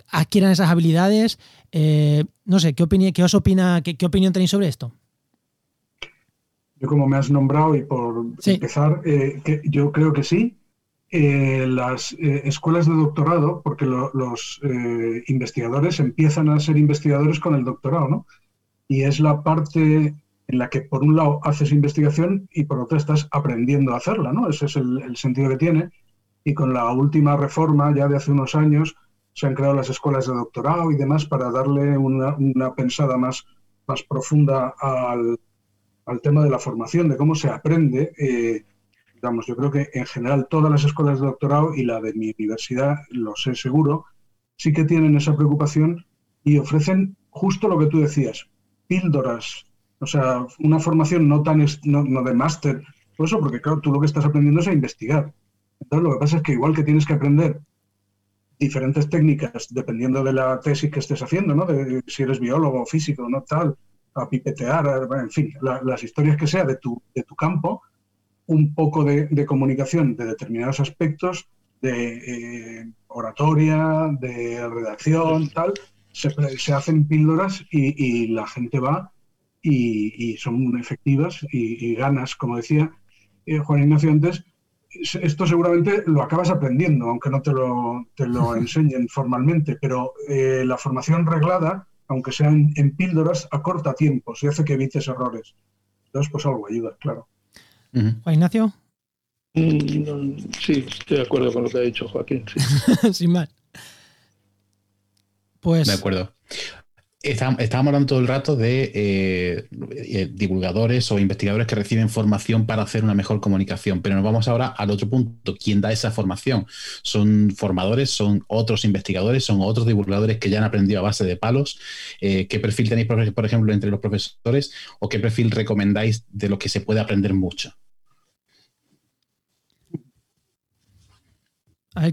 adquieran esas habilidades. Eh, no sé, ¿qué, opinión, qué os opina, qué, opinión tenéis sobre esto? Yo como me has nombrado y por empezar, que yo creo que sí, eh, las eh, escuelas de doctorado, porque los eh, investigadores empiezan a ser investigadores con el doctorado, ¿no? Y es la parte en la que por un lado haces investigación y por otro estás aprendiendo a hacerla, ¿no? Ese es el, sentido que tiene. Y con la última reforma, ya de hace unos años, se han creado las escuelas de doctorado y demás para darle una, pensada más, más profunda al, al, tema de la formación, de cómo se aprende yo creo que en general todas las escuelas de doctorado y la de mi universidad, lo sé seguro, sí que tienen esa preocupación y ofrecen justo lo que tú decías, píldoras, o sea, una formación no tan no, de máster, por eso, porque claro, tú lo que estás aprendiendo es a investigar. Entonces lo que pasa es que igual que tienes que aprender diferentes técnicas dependiendo de la tesis que estés haciendo, ¿no? De, si eres biólogo, físico, no tal, a pipetear, en fin, las historias que sea de tu, de tu campo, un poco de, comunicación de determinados aspectos, de eh, oratoria, de redacción, tal, se, hacen píldoras y, la gente va y, son efectivas y, ganas, como decía eh, Juan Ignacio antes, esto seguramente lo acabas aprendiendo, aunque no te lo, te lo enseñen formalmente, pero eh, la formación reglada, aunque sea en, en, píldoras, acorta tiempos y hace que evites errores. Entonces, pues algo ayuda, claro. Juan Ignacio. sí, estoy de acuerdo con lo que ha dicho Joaquín. Sin más. Pues. De acuerdo. Estábamos hablando todo el rato de eh, eh, divulgadores o investigadores que reciben formación para hacer una mejor comunicación, pero nos vamos ahora al otro punto. ¿Quién da esa formación? ¿Son formadores? ¿Son otros investigadores? ¿Son otros divulgadores que ya han aprendido a base de palos? Eh, ¿Qué perfil tenéis, por ejemplo, entre los profesores? ¿O qué perfil recomendáis de lo que se puede aprender mucho?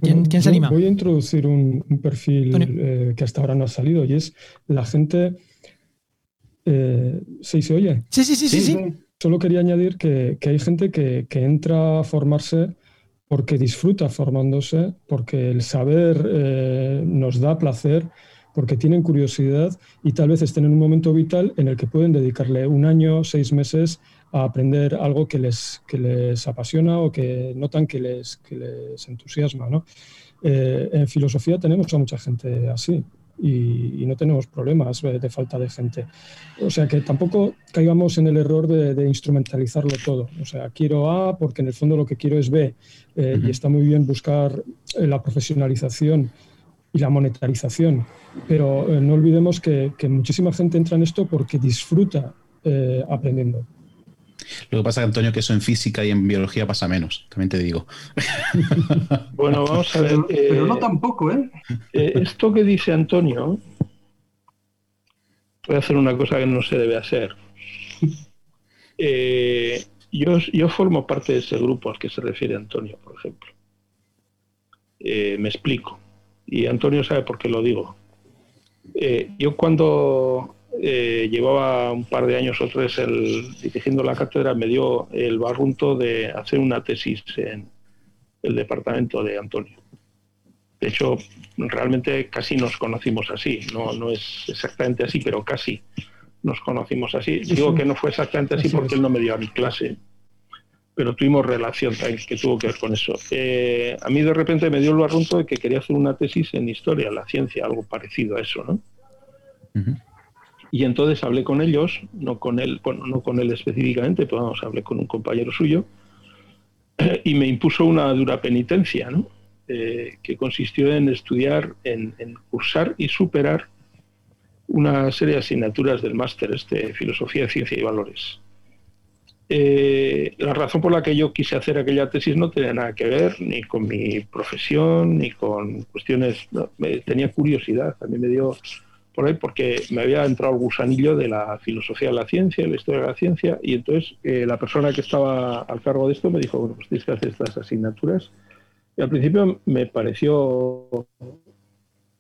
¿Quién, se anima? Voy a introducir un, perfil eh, que hasta ahora no ha salido y es la gente. Eh, ¿Sí se oye? Sí, sí, sí, sí. Solo quería añadir que, hay gente que, entra a formarse porque disfruta formándose, porque el saber eh, nos da placer, porque tienen curiosidad y tal vez estén en un momento vital en el que pueden dedicarle un año, seis meses a aprender algo que les, que les apasiona o que notan que les, que les entusiasma. ¿no? Eh, en filosofía tenemos a mucha gente así y, no tenemos problemas de falta de gente. O sea que tampoco caigamos en el error de, instrumentalizarlo todo. O sea, quiero A porque en el fondo lo que quiero es B eh, y está muy bien buscar eh, la profesionalización y la monetarización. Pero no olvidemos que, que, muchísima gente entra en esto porque disfruta aprendiendo. Lo que pasa, Antonio, que eso en física y en biología pasa menos, también te digo. Bueno, vamos a ver. Pero, no eh, tampoco, ¿eh? ¿eh? Esto que dice Antonio, voy a hacer una cosa que no se debe hacer. Eh, yo, yo formo parte de ese grupo al que se refiere Antonio, por ejemplo. me explico. Y Antonio sabe por qué lo digo. yo cuando eh, llevaba un par de años o tres el, dirigiendo la cátedra, me dio el barrunto de hacer una tesis en el departamento de Antonio. De hecho, realmente casi nos conocimos así, no, no es exactamente así, pero casi nos conocimos así. Digo que no fue exactamente así porque él no me dio a mi clase, pero tuvimos relación que tuvo que ver con eso. Eh, a mí de repente me dio el barrunto de que quería hacer una tesis en historia, la ciencia, algo parecido a eso, ¿no? Y entonces hablé con ellos, no con él, bueno, no con él específicamente, pero vamos, hablé con un compañero suyo, y me impuso una dura penitencia, ¿no? Eh, que consistió en estudiar, en, cursar y superar una serie de asignaturas del máster este, Filosofía, Ciencia y Valores. Eh, la razón por la que yo quise hacer aquella tesis no tenía nada que ver ni con mi profesión, ni con cuestiones, tenía curiosidad, también me dio por ahí porque me había entrado el gusanillo de la filosofía de la ciencia, la historia de la ciencia, y entonces eh, la persona que estaba al cargo de esto me dijo, bueno, pues tienes que hacer estas asignaturas. Y al principio me pareció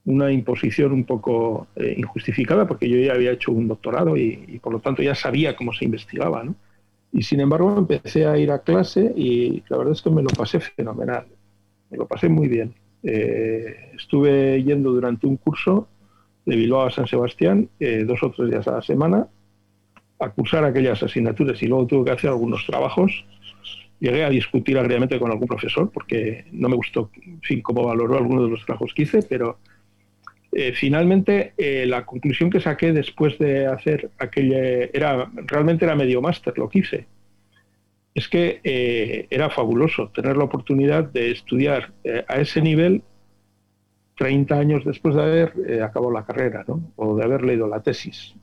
una imposición un poco eh, injustificada porque yo ya había hecho un doctorado y, por lo tanto ya sabía cómo se investigaba, ¿no? Y sin embargo empecé a ir a clase y la verdad es que me lo pasé fenomenal, me lo pasé muy bien. Eh, estuve yendo durante un curso de Bilbao a San Sebastián eh, dos o tres días a la semana a cursar aquellas asignaturas y luego tuve que hacer algunos trabajos. Llegué a discutir agriamente con algún profesor porque no me gustó, fin, cómo valoró algunos de los trabajos que hice, pero eh, finalmente eh, la conclusión que saqué después de hacer aquella, era, realmente era medio máster lo que hice, es que era fabuloso tener la oportunidad de estudiar a ese nivel 30 años después de haber eh, acabado la carrera, ¿no? o de haber leído la tesis.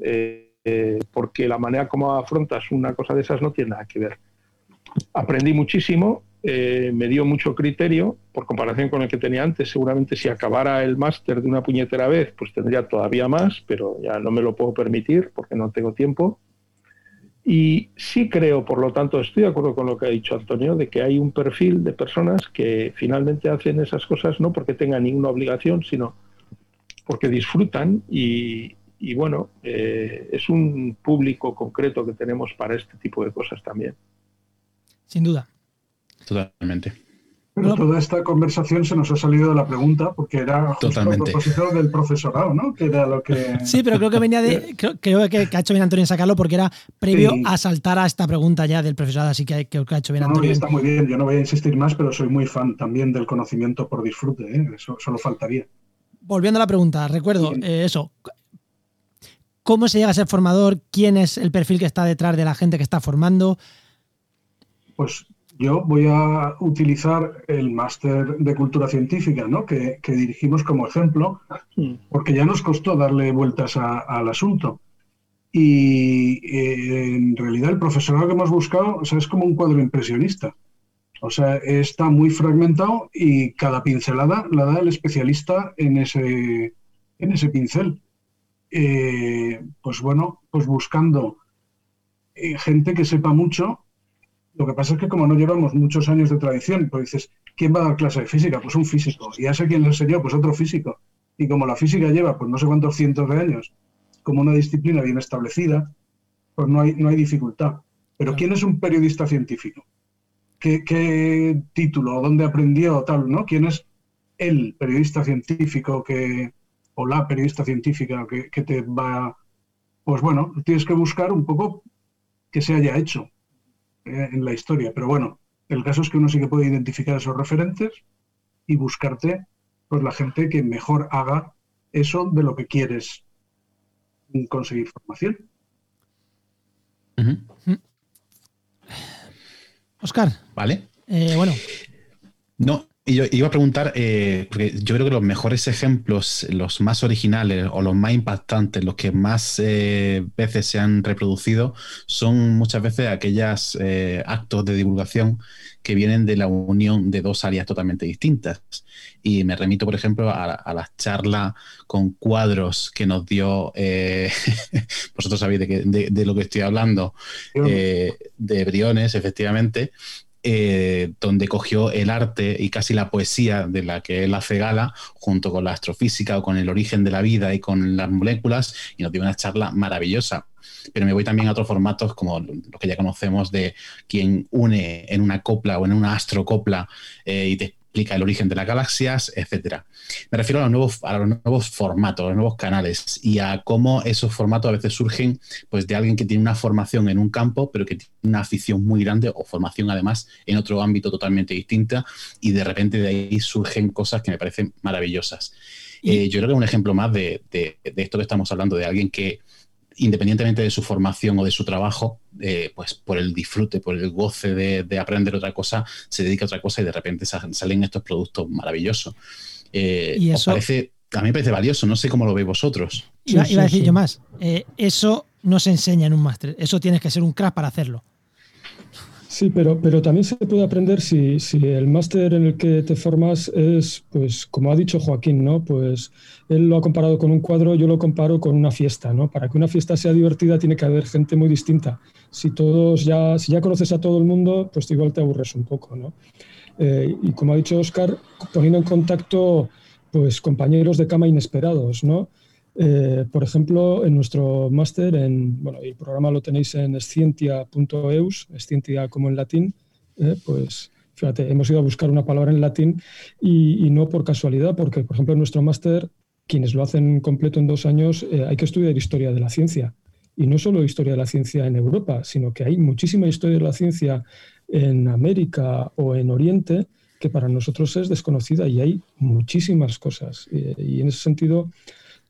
Eh, eh, porque la manera como afrontas una cosa de esas no tiene nada que ver. Aprendí muchísimo, me dio mucho criterio, por comparación con el que tenía antes. Seguramente si acabara el máster de una puñetera vez, pues tendría todavía más, pero ya no me lo puedo permitir porque no tengo tiempo. Y sí creo, por lo tanto, estoy de acuerdo con lo que ha dicho Antonio, de que hay un perfil de personas que finalmente hacen esas cosas no porque tengan ninguna obligación, sino porque disfrutan y, bueno, eh, es un público concreto que tenemos para este tipo de cosas también. Sin duda. Totalmente. Pero toda esta conversación se nos ha salido de la pregunta porque era justo a propósito del profesorado, ¿no? Que era lo que... Sí, pero creo que venía de... Creo, que, ha hecho bien Antonio en sacarlo porque era previo a saltar a esta pregunta ya del profesorado, así que creo que ha hecho bien Antonio. No, está muy bien, yo no voy a insistir más, pero soy muy fan también del conocimiento por disfrute, ¿eh? eso solo faltaría. Volviendo a la pregunta, recuerdo eh, eso. ¿Cómo se llega a ser formador? ¿Quién es el perfil que está detrás de la gente que está formando? Pues yo voy a utilizar el máster de cultura científica ¿no? que, dirigimos como ejemplo, mm. porque ya nos costó darle vueltas al asunto. Y eh, en realidad el profesorado que hemos buscado o sea, es como un cuadro impresionista. O sea, está muy fragmentado y cada pincelada la da el especialista en ese, en ese pincel. Eh, pues bueno, pues buscando eh, gente que sepa mucho. Lo que pasa es que como no llevamos muchos años de tradición, pues dices, ¿quién va a dar clase de física? Pues un físico. Y ya sé quién lo enseñó, pues otro físico. Y como la física lleva pues no sé cuántos cientos de años como una disciplina bien establecida, pues no hay, no hay dificultad. Pero ¿quién es un periodista científico? ¿Qué, qué título? ¿Dónde aprendió? Tal, ¿no? ¿Quién es el periodista científico que, o la periodista científica que, que te va... Pues bueno, tienes que buscar un poco que se haya hecho en la historia. Pero bueno, el caso es que uno sí que puede identificar esos referentes y buscarte pues la gente que mejor haga eso de lo que quieres conseguir formación. Oscar. Vale. Eh, bueno. No, yo iba a preguntar, eh, porque yo creo que los mejores ejemplos, los más originales o los más impactantes, los que más eh, veces se han reproducido, son muchas veces aquellos eh, actos de divulgación que vienen de la unión de dos áreas totalmente distintas. Y me remito, por ejemplo, a, la charla con cuadros que nos dio, vosotros sabéis de, lo que estoy hablando, de Briones, efectivamente, eh, donde cogió el arte y casi la poesía de la que él hace gala, junto con la astrofísica o con el origen de la vida y con las moléculas, y nos dio una charla maravillosa. Pero me voy también a otros formatos como los que ya conocemos de quien une en una copla o en una astrocopla eh, y te explica el origen de las galaxias, etcétera. Me refiero a los, nuevos, a los nuevos formatos, a los nuevos canales y a cómo esos formatos a veces surgen pues, de alguien que tiene una formación en un campo, pero que tiene una afición muy grande o formación además en otro ámbito totalmente distinta y de repente de ahí surgen cosas que me parecen maravillosas. Eh, yo creo que un ejemplo más de, de, esto que estamos hablando, de alguien que independientemente de su formación o de su trabajo, eh, pues por el disfrute, por el goce de, aprender otra cosa, se dedica a otra cosa y de repente salen estos productos maravillosos. Eh, y eso, parece, a mí me parece valioso, no sé cómo lo veis vosotros. Iba, a decir yo más, eh, eso no se enseña en un máster, eso tienes que ser un crack para hacerlo. Sí, pero, pero también se puede aprender si, si el máster en el que te formas es, pues, como ha dicho Joaquín, ¿no? Pues él lo ha comparado con un cuadro, yo lo comparo con una fiesta, ¿no? Para que una fiesta sea divertida tiene que haber gente muy distinta. Si todos ya, si ya conoces a todo el mundo, pues igual te aburres un poco, ¿no? Eh, y como ha dicho Oscar, poniendo en contacto, pues, compañeros de cama inesperados, ¿no? Eh, por ejemplo, en nuestro máster, en, bueno, el programa lo tenéis en scientia.eus, scientia como en latín, eh, pues fíjate, hemos ido a buscar una palabra en latín y, no por casualidad, porque por ejemplo en nuestro máster, quienes lo hacen completo en dos años, eh, hay que estudiar historia de la ciencia. Y no solo historia de la ciencia en Europa, sino que hay muchísima historia de la ciencia en América o en Oriente que para nosotros es desconocida y hay muchísimas cosas. y en ese sentido,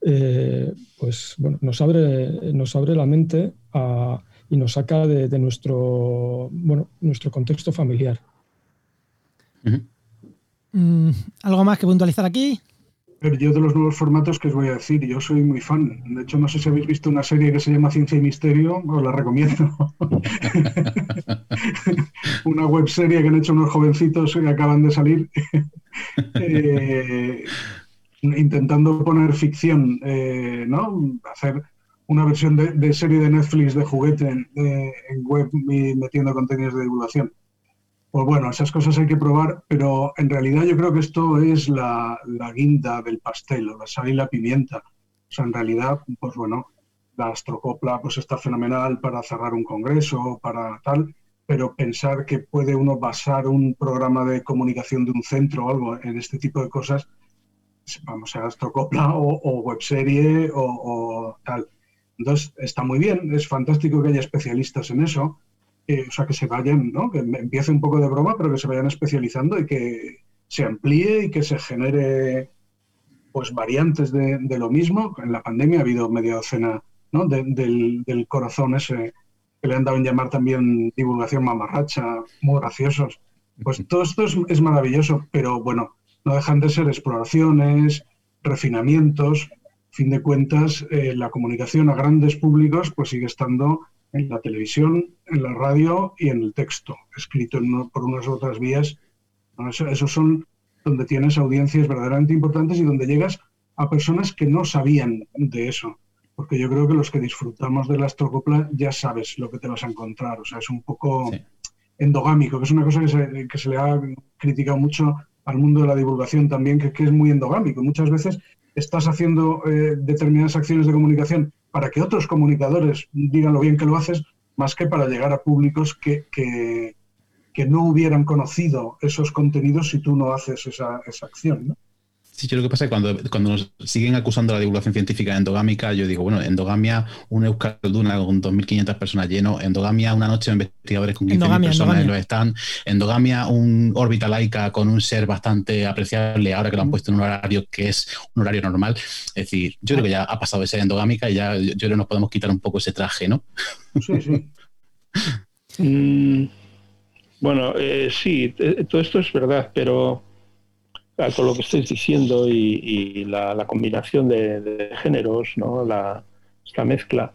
eh, pues bueno, nos abre, nos abre la mente y nos saca de, nuestro, bueno, nuestro contexto familiar. Mm, ¿Algo más que puntualizar aquí? Yo de los nuevos formatos que os voy a decir, yo soy muy fan. De hecho, no sé si habéis visto una serie que se llama Ciencia y Misterio, os la recomiendo. una web serie que han hecho unos jovencitos que acaban de salir. eh, intentando poner ficción, eh, ¿no? Hacer una versión de, serie de Netflix de juguete en, web y metiendo contenidos de divulgación. Pues bueno, esas cosas hay que probar, pero en realidad yo creo que esto es la, guinda del pastel, o la sal y la pimienta. O sea, en realidad, pues bueno, la astrocopla pues está fenomenal para cerrar un congreso, para tal, pero pensar que puede uno basar un programa de comunicación de un centro o algo en este tipo de cosas, vamos a Astrocopla o, o webserie o, o, tal. Entonces, está muy bien, es fantástico que haya especialistas en eso, o sea, que se vayan, ¿no? que empiece un poco de broma, pero que se vayan especializando y que se amplíe y que se genere pues variantes de, de lo mismo. En la pandemia ha habido media docena ¿no? del, del, corazón ese que le han dado en llamar también divulgación mamarracha, muy graciosos. Pues todo esto es, maravilloso, pero bueno, no dejan de ser exploraciones, refinamientos. fin de cuentas, eh, la comunicación a grandes públicos pues sigue estando en la televisión, en la radio y en el texto, escrito por unas u otras vías. esos son donde tienes audiencias verdaderamente importantes y donde llegas a personas que no sabían de eso. Porque yo creo que los que disfrutamos de la astrocopla ya sabes lo que te vas a encontrar. O sea, es un poco endogámico, que es una cosa que se, que se, le ha criticado mucho al mundo de la divulgación también, que, que es muy endogámico. Muchas veces estás haciendo eh, determinadas acciones de comunicación para que otros comunicadores digan lo bien que lo haces, más que para llegar a públicos que, que, que no hubieran conocido esos contenidos si tú no haces esa, esa acción. Sí, yo lo que pasa es que cuando, cuando nos siguen acusando la divulgación científica endogámica, yo digo, bueno, endogamia, un Euskalduna con 2.500 personas lleno, endogamia, una noche de investigadores con 15.000 personas en los están, endogamia, un órbita laica con un ser bastante apreciable, ahora que lo han puesto en un horario que es un horario normal. Es decir, yo creo que ya ha pasado de ser endogámica y ya yo creo que nos podemos quitar un poco ese traje, ¿no? Sí, sí. Mm, bueno, eh, sí, eh, todo esto es verdad, pero con lo que estáis diciendo y, la, combinación de, géneros, ¿no? la, esta mezcla.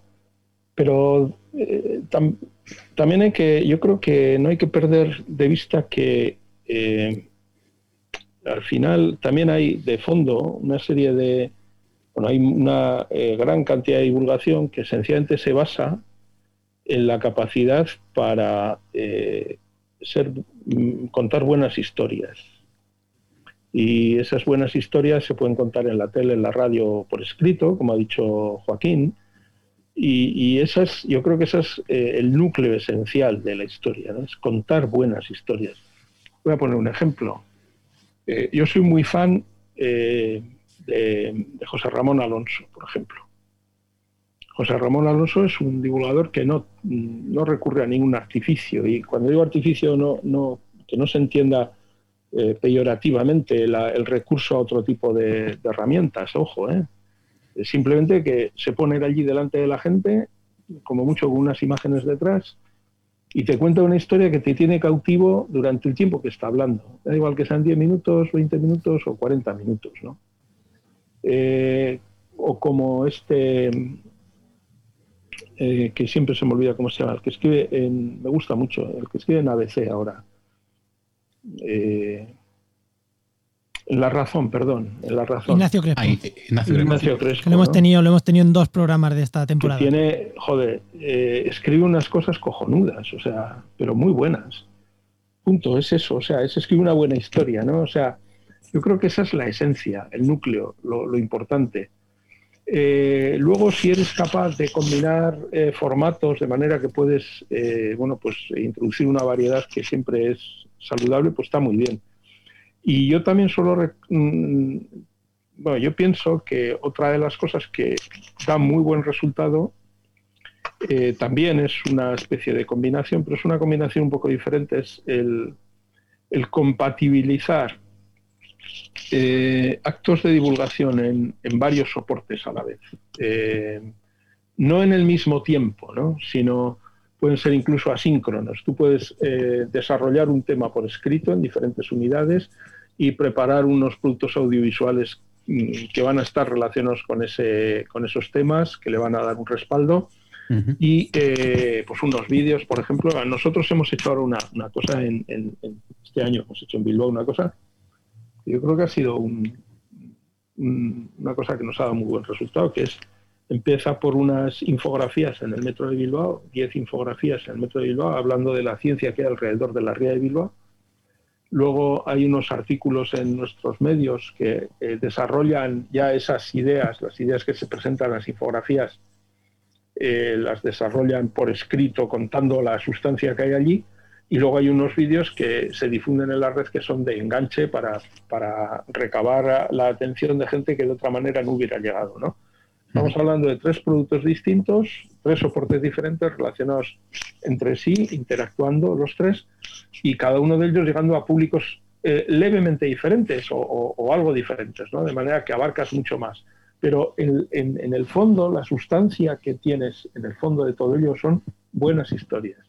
Pero eh, también hay que, yo creo que no hay que perder de vista que eh, al final también hay de fondo una serie de, bueno, hay una eh, gran cantidad de divulgación que esencialmente se basa en la capacidad para ser, mm, contar buenas historias y esas buenas historias se pueden contar en la tele, en la radio, por escrito, como ha dicho Joaquín. Y, esas, yo creo que ese es eh, el núcleo esencial de la historia, es contar buenas historias. Voy a poner un ejemplo. Eh, yo soy muy fan eh, de, José Ramón Alonso, por ejemplo. José Ramón Alonso es un divulgador que no, no recurre a ningún artificio. Y cuando digo artificio, no, no, que no se entienda eh, peyorativamente el recurso a otro tipo de, herramientas, ojo, ¿eh? simplemente que se pone allí delante de la gente, como mucho con unas imágenes detrás, y te cuenta una historia que te tiene cautivo durante el tiempo que está hablando. Da igual que sean 10 minutos, 20 minutos o 40 minutos, ¿no? Eh, o como este, que siempre se me olvida cómo se llama, el que escribe en, me gusta mucho, el que escribe en ABC ahora, eh, la razón, perdón, la razón. Ignacio Crespo. Ignacio, Crespo. lo hemos tenido, lo hemos tenido en dos programas de esta temporada. tiene, joder, eh, escribe unas cosas cojonudas, o sea, pero muy buenas. Punto, es eso, o sea, es escribir una buena historia, ¿no? O sea, yo creo que esa es la esencia, el núcleo, lo, importante. Eh, luego, si eres capaz de combinar formatos de manera que puedes, bueno, pues introducir una variedad que siempre es saludable, pues está muy bien. Y yo también solo, mm, bueno, yo pienso que otra de las cosas que da muy buen resultado eh, también es una especie de combinación, pero es una combinación un poco diferente, es el, compatibilizar eh, actos de divulgación en, varios soportes a la vez. Eh, no en el mismo tiempo, ¿no? sino pueden ser incluso asíncronos. Tú puedes eh, desarrollar un tema por escrito en diferentes unidades y preparar unos productos audiovisuales mm, que van a estar relacionados con, ese, con esos temas, que le van a dar un respaldo. Y eh, pues unos vídeos, por ejemplo, nosotros hemos hecho ahora una, una cosa en, este año, hemos hecho en Bilbao una cosa, yo creo que ha sido un, una cosa que nos ha dado muy buen resultado, que es Empieza por unas infografías en el metro de Bilbao, 10 infografías en el metro de Bilbao, hablando de la ciencia que hay alrededor de la ría de Bilbao. Luego hay unos artículos en nuestros medios que eh, desarrollan ya esas ideas, las ideas que se presentan en las infografías, eh, las desarrollan por escrito contando la sustancia que hay allí. Y luego hay unos vídeos que se difunden en la red que son de enganche para, para recabar la atención de gente que de otra manera no hubiera llegado. ¿no? Estamos hablando de tres productos distintos, tres soportes diferentes relacionados entre sí, interactuando los tres, y cada uno de ellos llegando a públicos eh, levemente diferentes o, algo diferentes, ¿no? de manera que abarcas mucho más. Pero en, el fondo, la sustancia que tienes en el fondo de todo ello son buenas historias.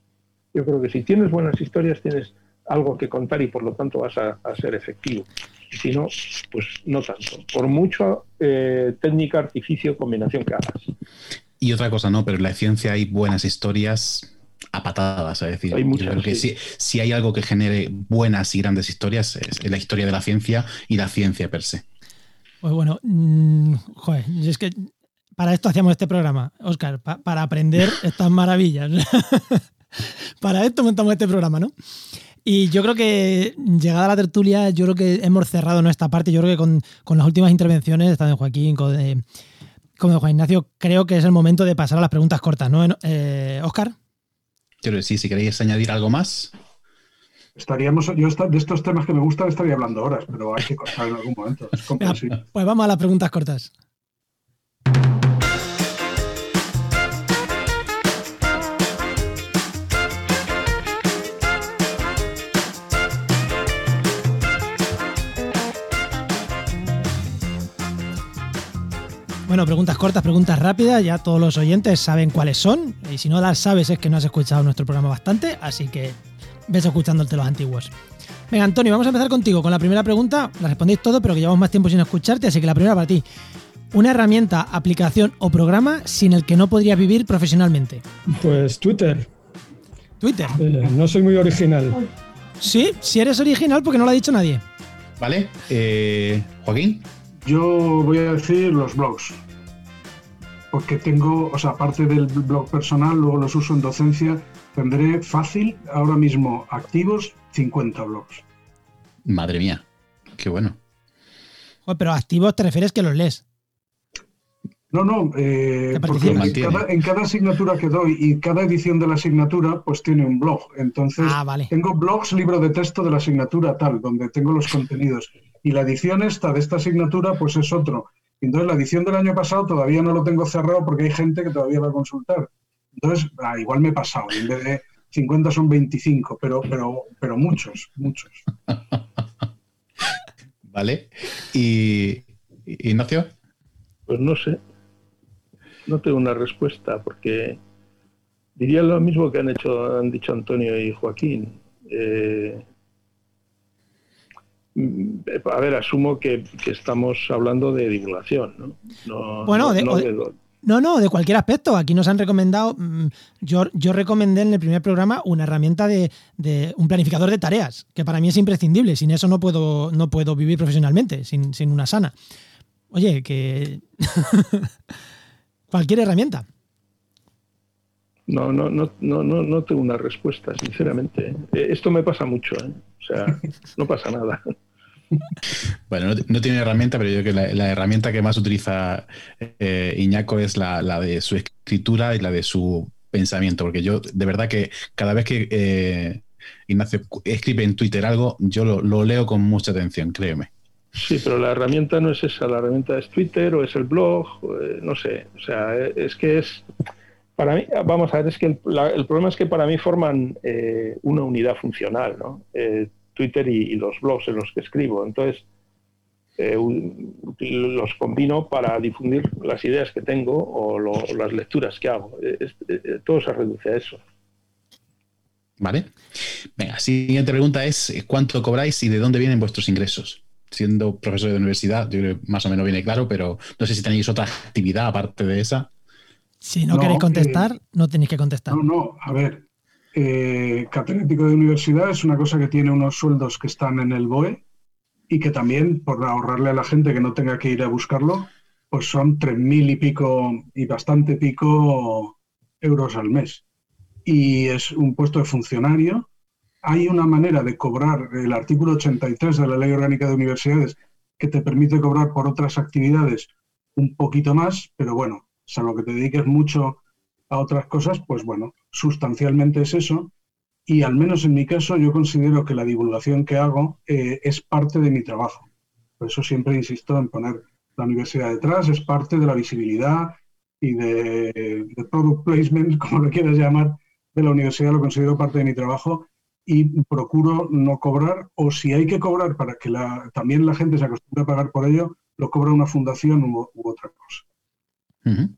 Yo creo que si tienes buenas historias tienes algo que contar y por lo tanto vas a, ser efectivo. Si no, pues no tanto. Por mucho eh, técnica, artificio, combinación que hagas. Y otra cosa, no, pero en la ciencia hay buenas historias a patadas, es decir, hay que si, hay algo que genere buenas y grandes historias es la historia de la ciencia y la ciencia per se. Pues bueno, mm, joder, es que para esto hacíamos este programa, Oscar, para aprender estas maravillas. para esto montamos este programa, ¿no? Y yo creo que, llegada a la tertulia, yo creo que hemos cerrado nuestra parte. Yo creo que con, las últimas intervenciones, tanto de Joaquín como de, Juan Ignacio, creo que es el momento de pasar a las preguntas cortas, ¿no? Eh, Oscar. Yo creo que sí, si queréis añadir algo más. Estaríamos, yo de estos temas que me gustan estaría hablando horas, pero hay que cortar en algún momento. pues vamos a las preguntas cortas. Bueno, preguntas cortas, preguntas rápidas, ya todos los oyentes saben cuáles son, y si no las sabes es que no has escuchado nuestro programa bastante, así que ves escuchándote los antiguos. Venga, Antonio, vamos a empezar contigo con la primera pregunta, la respondéis todo, pero que llevamos más tiempo sin escucharte, así que la primera para ti. Una herramienta, aplicación o programa sin el que no podrías vivir profesionalmente. Pues Twitter. Twitter. Eh, no soy muy original. Sí, si eres original porque no lo ha dicho nadie. Vale. Eh, Joaquín. Yo voy a decir los blogs, porque tengo, o sea, aparte del blog personal, luego los uso en docencia, tendré fácil, ahora mismo activos, 50 blogs. Madre mía, qué bueno. pero activos te refieres que los lees. No, no, eh, porque en cada, asignatura que doy y cada edición de la asignatura, pues tiene un blog. Entonces, ah, tengo blogs, libro de texto de la asignatura tal, donde tengo los contenidos y la edición esta de esta asignatura pues es otro. Entonces la edición del año pasado todavía no lo tengo cerrado porque hay gente que todavía va a consultar. Entonces, ah, igual me he pasado, en vez de 50 son 25, pero, pero, pero muchos, muchos. vale. ¿Y Ignacio? Pues no sé. No tengo una respuesta porque diría lo mismo que han hecho, han dicho Antonio y Joaquín. Eh, a ver, asumo que, estamos hablando de divulgación, ¿no? no bueno, no, no, de, cualquier aspecto. Aquí nos han recomendado, mm, yo, yo recomendé en el primer programa una herramienta de, un planificador de tareas, que para mí es imprescindible. Sin eso no puedo, no puedo vivir profesionalmente, sin, sin una sana. Oye, que cualquier herramienta. No, no, no, no, no, tengo una respuesta, sinceramente. ¿eh? Esto me pasa mucho, ¿eh? o sea, no pasa nada. Bueno, no, tiene herramienta, pero yo creo que la, herramienta que más utiliza eh, Iñaco es la, de su escritura y la de su pensamiento, porque yo de verdad que cada vez que eh, Ignacio escribe en Twitter algo, yo lo, leo con mucha atención, créeme. Sí, pero la herramienta no es esa, la herramienta es Twitter o es el blog, eh, no sé, o sea, es que es, para mí, vamos a ver, es que el, el problema es que para mí forman una unidad funcional, ¿no? Twitter y, los blogs en los que escribo. Entonces, eh, los combino para difundir las ideas que tengo o las lecturas que hago. Eh, eh, todo se reduce a eso. Vale. Venga, siguiente pregunta es: ¿cuánto cobráis y de dónde vienen vuestros ingresos? Siendo profesor de universidad, yo creo que más o menos viene claro, pero no sé si tenéis otra actividad aparte de esa. Si no, queréis contestar, no tenéis que contestar. No, no, a ver, eh, catedrático de universidad es una cosa que tiene unos sueldos que están en el BOE y que también, por ahorrarle a la gente que no tenga que ir a buscarlo, pues son tres mil y pico y bastante pico euros al mes. Y es un puesto de funcionario. Hay una manera de cobrar el artículo 83 de la Ley Orgánica de Universidades que te permite cobrar por otras actividades un poquito más, pero bueno, salvo que te dediques mucho a otras cosas, pues bueno, sustancialmente es eso. Y al menos en mi caso yo considero que la divulgación que hago eh, es parte de mi trabajo. Por eso siempre insisto en poner la universidad detrás, es parte de la visibilidad y de, product placement, como lo quieras llamar, de la universidad, lo considero parte de mi trabajo y procuro no cobrar, o si hay que cobrar para que la, también la gente se acostumbre a pagar por ello, lo cobra una fundación u, otra cosa.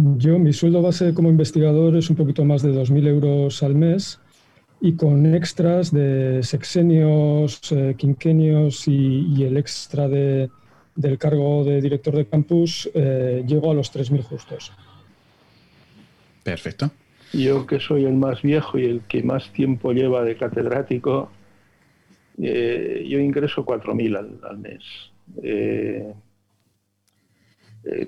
Yo, mi sueldo base como investigador es un poquito más de 2.000 euros al mes y con extras de sexenios, eh, quinquenios y, el extra de, del cargo de director de campus, eh, llego a los 3.000 justos. Perfecto. Yo que soy el más viejo y el que más tiempo lleva de catedrático, eh, yo ingreso 4.000 al, al mes.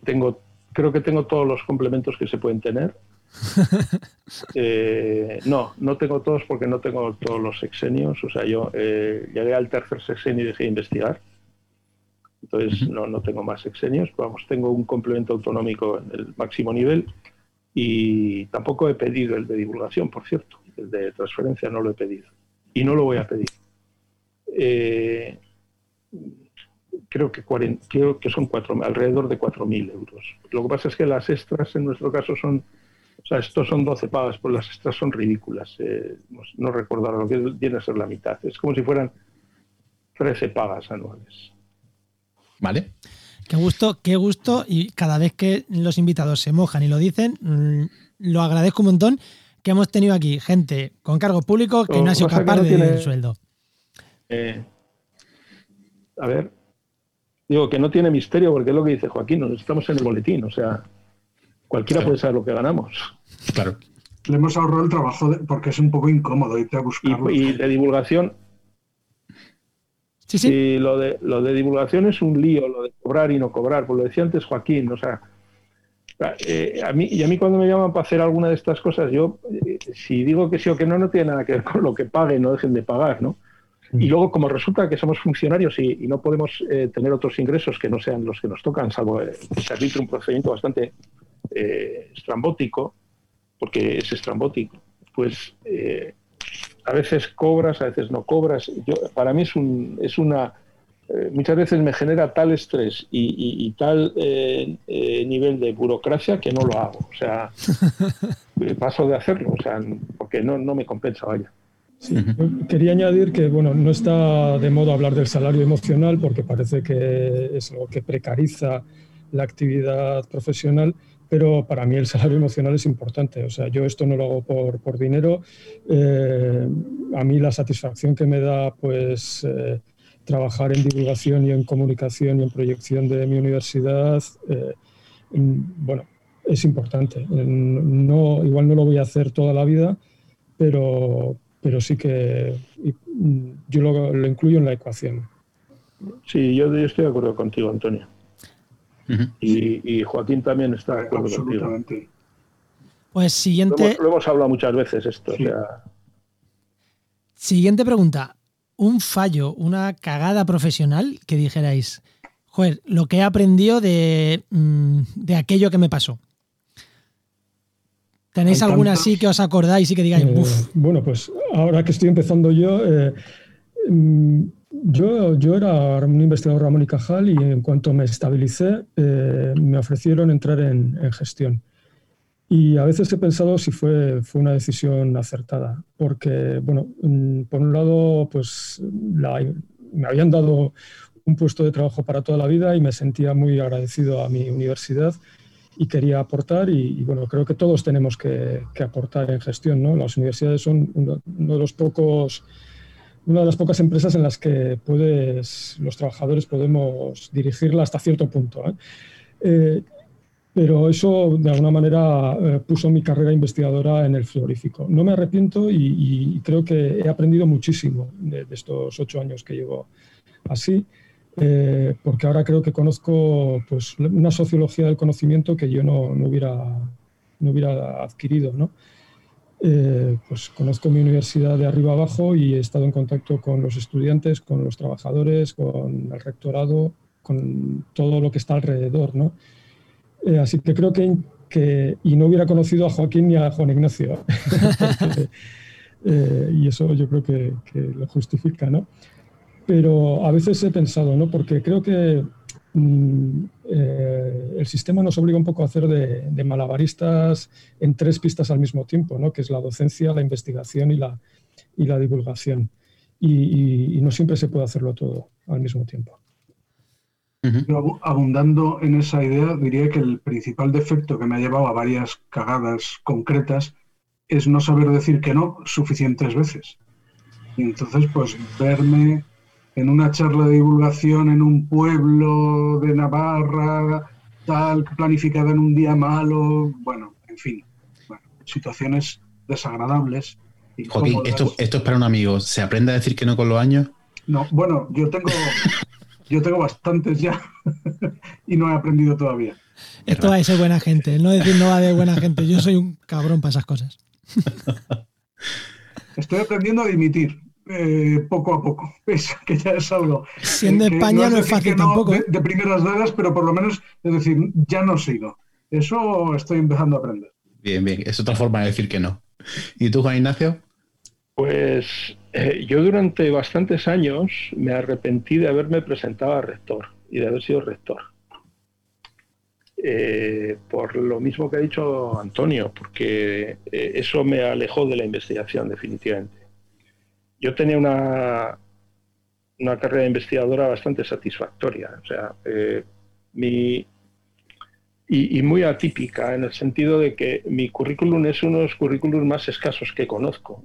tengo creo que tengo todos los complementos que se pueden tener. Eh, no, no tengo todos porque no tengo todos los sexenios. O sea, yo eh, llegué al tercer sexenio y dejé de investigar. Entonces no, no tengo más sexenios. Vamos, tengo un complemento autonómico en el máximo nivel y tampoco he pedido el de divulgación, por cierto. El de transferencia no lo he pedido. Y no lo voy a pedir. Eh, creo que, creo que son cuatro, alrededor de 4.000 euros. Lo que pasa es que las extras en nuestro caso son, o sea, estos son 12 pagas, pues las extras son ridículas. Eh, no, recuerdo lo que viene a ser la mitad. Es como si fueran 13 pagas anuales. Vale. Qué gusto, qué gusto. Y cada vez que los invitados se mojan y lo dicen, mm, lo agradezco un montón que hemos tenido aquí gente con cargo público que no ha sido capaz de dar el sueldo. Eh, a ver, Digo que no tiene misterio porque es lo que dice Joaquín, nos estamos en el boletín, o sea, cualquiera puede saber lo que ganamos. Claro. Le hemos ahorrado el trabajo porque es un poco incómodo irte a buscarlo. Y, de divulgación. Sí, sí. Y lo de, lo de divulgación es un lío, lo de cobrar y no cobrar, pues lo decía antes Joaquín, o sea, eh, a mí, y a mí cuando me llaman para hacer alguna de estas cosas, yo, eh, si digo que sí o que no, no tiene nada que ver con lo que paguen, no dejen de pagar, ¿no? Y luego, como resulta que somos funcionarios y, no podemos eh, tener otros ingresos que no sean los que nos tocan, salvo eh, servir un procedimiento bastante eh, estrambótico, porque es estrambótico, pues a veces cobras, a veces no cobras. Yo, para mí es, un, es una... muchas veces me genera tal estrés y, tal nivel de burocracia que no lo hago. O sea, paso de hacerlo, o sea, porque no, no me compensa, vaya. Quería añadir que bueno, no está de modo hablar del salario emocional porque parece que es lo que precariza la actividad profesional, pero para mí el salario emocional es importante. O sea, yo esto no lo hago por, por dinero. Eh, a mí la satisfacción que me da pues eh, trabajar en divulgación y en comunicación y en proyección de mi universidad, eh, bueno, es importante. No, igual no lo voy a hacer toda la vida, pero, pero sí que mm, yo lo, incluyo en la ecuación. Sí, yo, estoy de acuerdo contigo, Antonio. y, Joaquín también está de acuerdo contigo. Pues siguiente. Lo hemos, hablado muchas veces esto. Siguiente pregunta. Un fallo, una cagada profesional que dijerais, joder, lo que he aprendido de, mm, de aquello que me pasó. ¿Tenéis alguna así que os acordáis y que digáis, eh, Bueno, pues ahora que estoy empezando yo, eh, mm, yo, yo era un investigador Ramón y Cajal y en cuanto me estabilicé, eh, me ofrecieron entrar en, gestión. Y a veces he pensado si fue, fue una decisión acertada, porque, bueno, mm, por un lado, pues me habían dado un puesto de trabajo para toda la vida y me sentía muy agradecido a mi universidad y quería aportar y, bueno, creo que todos tenemos que, aportar en gestión, ¿no? Las universidades son uno, de los pocos, una de las pocas empresas en las que puedes, los trabajadores podemos dirigirla hasta cierto punto. ¿eh? Eh, pero eso de alguna manera eh, puso mi carrera investigadora en el frigorífico. No me arrepiento y, creo que he aprendido muchísimo de, de estos ocho años que llevo así. Eh, porque ahora creo que conozco pues, una sociología del conocimiento que yo no, no hubiera, no hubiera adquirido. ¿no? Eh, pues conozco mi universidad de arriba abajo y he estado en contacto con los estudiantes, con los trabajadores, con el rectorado, con todo lo que está alrededor. ¿no? Eh, así que creo que, que, y no hubiera conocido a Joaquín ni a Juan Ignacio. y eso yo creo que, que lo justifica. ¿no? Pero a veces he pensado, ¿no? Porque creo que mm, eh, el sistema nos obliga un poco a hacer de, malabaristas en tres pistas al mismo tiempo, ¿no? Que es la docencia, la investigación y la, y la divulgación. Y, no siempre se puede hacerlo todo al mismo tiempo. abundando en esa idea, diría que el principal defecto que me ha llevado a varias cagadas concretas es no saber decir que no suficientes veces. Y entonces, pues verme en una charla de divulgación en un pueblo de Navarra, tal, planificada en un día malo, bueno, en fin, situaciones desagradables. Joaquín, esto, esto es para un amigo. ¿Se aprende a decir que no con los años? No, bueno, yo tengo, yo tengo bastantes ya y no he aprendido todavía. Esto va a ser buena gente, no decir no va de buena gente. Yo soy un cabrón para esas cosas. Estoy aprendiendo a dimitir eh, poco a poco, es que ya es algo. Siendo España no es, fácil tampoco. De, de, primeras dadas, pero por lo menos es decir, ya no sigo. Eso estoy empezando a aprender. Bien, bien, es otra forma de decir que no. ¿Y tú, Juan Ignacio? Pues eh, yo durante bastantes años me arrepentí de haberme presentado a rector y de haber sido rector. Eh, por lo mismo que ha dicho Antonio, porque eh, eso me alejó de la investigación definitivamente. Yo tenía una, una carrera investigadora bastante satisfactoria, o sea, mi, y, muy atípica en el sentido de que mi currículum es uno de los currículums más escasos que conozco.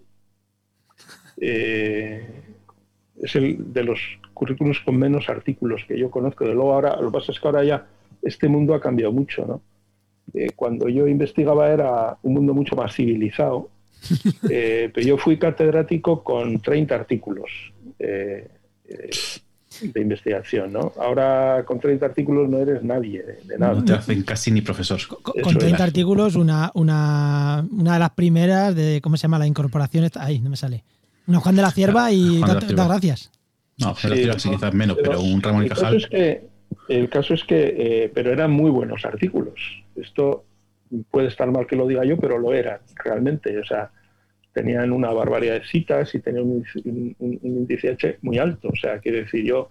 es el de los currículums con menos artículos que yo conozco. De luego ahora, lo que pasa es que ahora ya este mundo ha cambiado mucho, ¿no? Eh, cuando yo investigaba era un mundo mucho más civilizado, eh, pero yo fui catedrático con 30 artículos eh, de investigación, ¿no? Ahora con 30 artículos no eres nadie de, nada. No te hacen casi ni profesor. Con, 30 artículos, una, una, una, de las primeras de, ¿cómo se llama? La incorporación, está, ahí, no me sale. Una Juan de la Cierva y da, gracias. No, Juan de la Cierva sí, quizás menos, pero, un Ramón y Cajal. Es que, el caso es que, eh, pero eran muy buenos artículos. Esto puede estar mal que lo diga yo, pero lo eran realmente. O sea, tenían una barbaridad de citas y tenían un, índice H muy alto. O sea, quiere decir, yo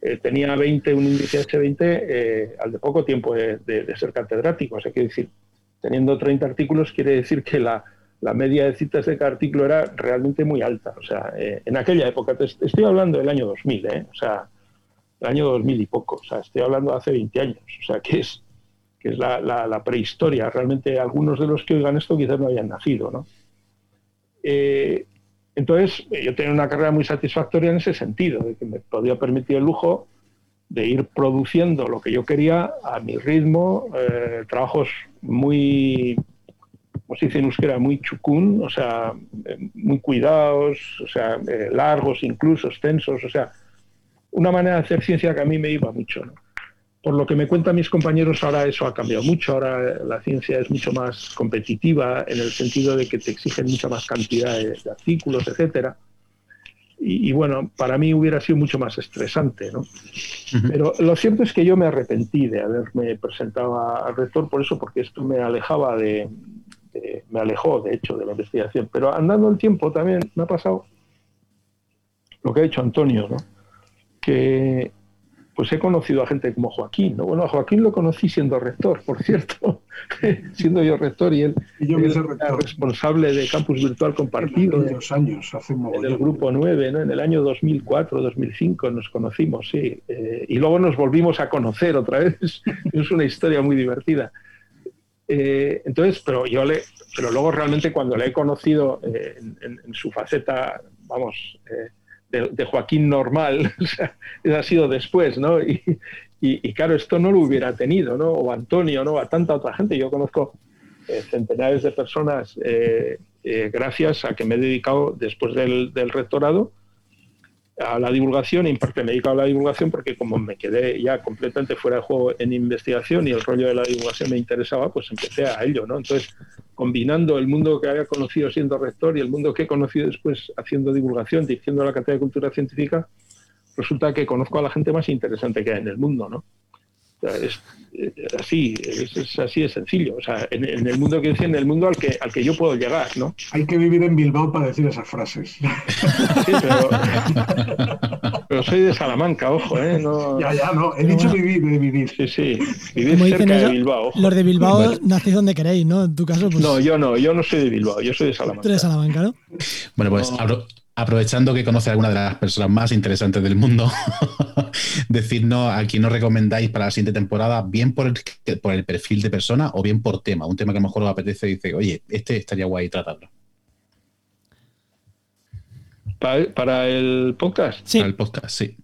eh, tenía 20, un índice H20 eh, al de poco tiempo de, ser catedrático. O sea, quiere decir, teniendo 30 artículos, quiere decir que la, media de citas de cada artículo era realmente muy alta. O sea, en aquella época, estoy hablando del año 2000, ¿eh? O sea, el año 2000 y poco, o sea, estoy hablando de hace 20 años, o sea, que es, que es la, prehistoria. Realmente algunos de los que oigan esto quizás no hayan nacido, ¿no? Eh, entonces, yo tenía una carrera muy satisfactoria en ese sentido, de que me podía permitir el lujo de ir produciendo lo que yo quería a mi ritmo, eh, trabajos muy, como se dice en euskera, muy chucún, o sea, muy cuidados, o sea, eh, largos incluso, extensos, o sea, una manera de hacer ciencia que a mí me iba mucho. Por lo que me cuentan mis compañeros, ahora eso ha cambiado mucho. Ahora la ciencia es mucho más competitiva en el sentido de que te exigen mucha más cantidad de, artículos, etcétera. Y, bueno, para mí hubiera sido mucho más estresante, ¿no? Pero lo cierto es que yo me arrepentí de haberme presentado al rector por eso, porque esto me alejaba de, me alejó, de hecho, de la investigación. Pero andando el tiempo también me ha pasado lo que ha dicho Antonio, ¿no? que pues he conocido a gente como Joaquín. ¿no? Bueno, a Joaquín lo conocí siendo rector, por cierto, siendo yo rector y él, yo era responsable de campus virtual compartido. En los años, hace un En el grupo 9, ¿no? en el año 2004, 2005 nos conocimos, sí. Eh, y luego nos volvimos a conocer otra vez. es una historia muy divertida. Eh, entonces, pero yo le, pero luego realmente cuando le he conocido eh, en, su faceta, vamos, de, Joaquín normal, ha sido después, ¿no? Y, y, claro, esto no lo hubiera tenido, ¿no? O Antonio, ¿no? A tanta otra gente. Yo conozco eh, centenares de personas eh, eh, gracias a que me he dedicado después del, del rectorado a la divulgación, en parte me he dedicado a la divulgación porque como me quedé ya completamente fuera de juego en investigación y el rollo de la divulgación me interesaba, pues empecé a ello, ¿no? Entonces, combinando el mundo que había conocido siendo rector y el mundo que he conocido después haciendo divulgación, dirigiendo la Cátedra de Cultura Científica, resulta que conozco a la gente más interesante que hay en el mundo, ¿no? Es, eh, así, es, así de sencillo. O sea, en, el mundo que en el mundo al que al que yo puedo llegar, ¿no? Hay que vivir en Bilbao para decir esas frases. Sí, pero, soy de Salamanca, ojo, ¿eh? Ya, ya, no. He dicho vivir, de vivir. Sí, sí. Vivir cerca de Bilbao. Los de Bilbao nacéis donde queréis, ¿no? En tu caso, pues... No, yo no. Yo no soy de Bilbao. Yo soy de Salamanca. Tú eres de Salamanca, ¿no? Bueno, pues aprovechando que conoce a alguna de las personas más interesantes del mundo, decirnos a quién nos recomendáis para la siguiente temporada, bien por el, por el perfil de persona o bien por tema. Un tema que a lo mejor os apetece y dice, oye, este estaría guay tratarlo. ¿Para, el podcast? Sí. Para el podcast, sí.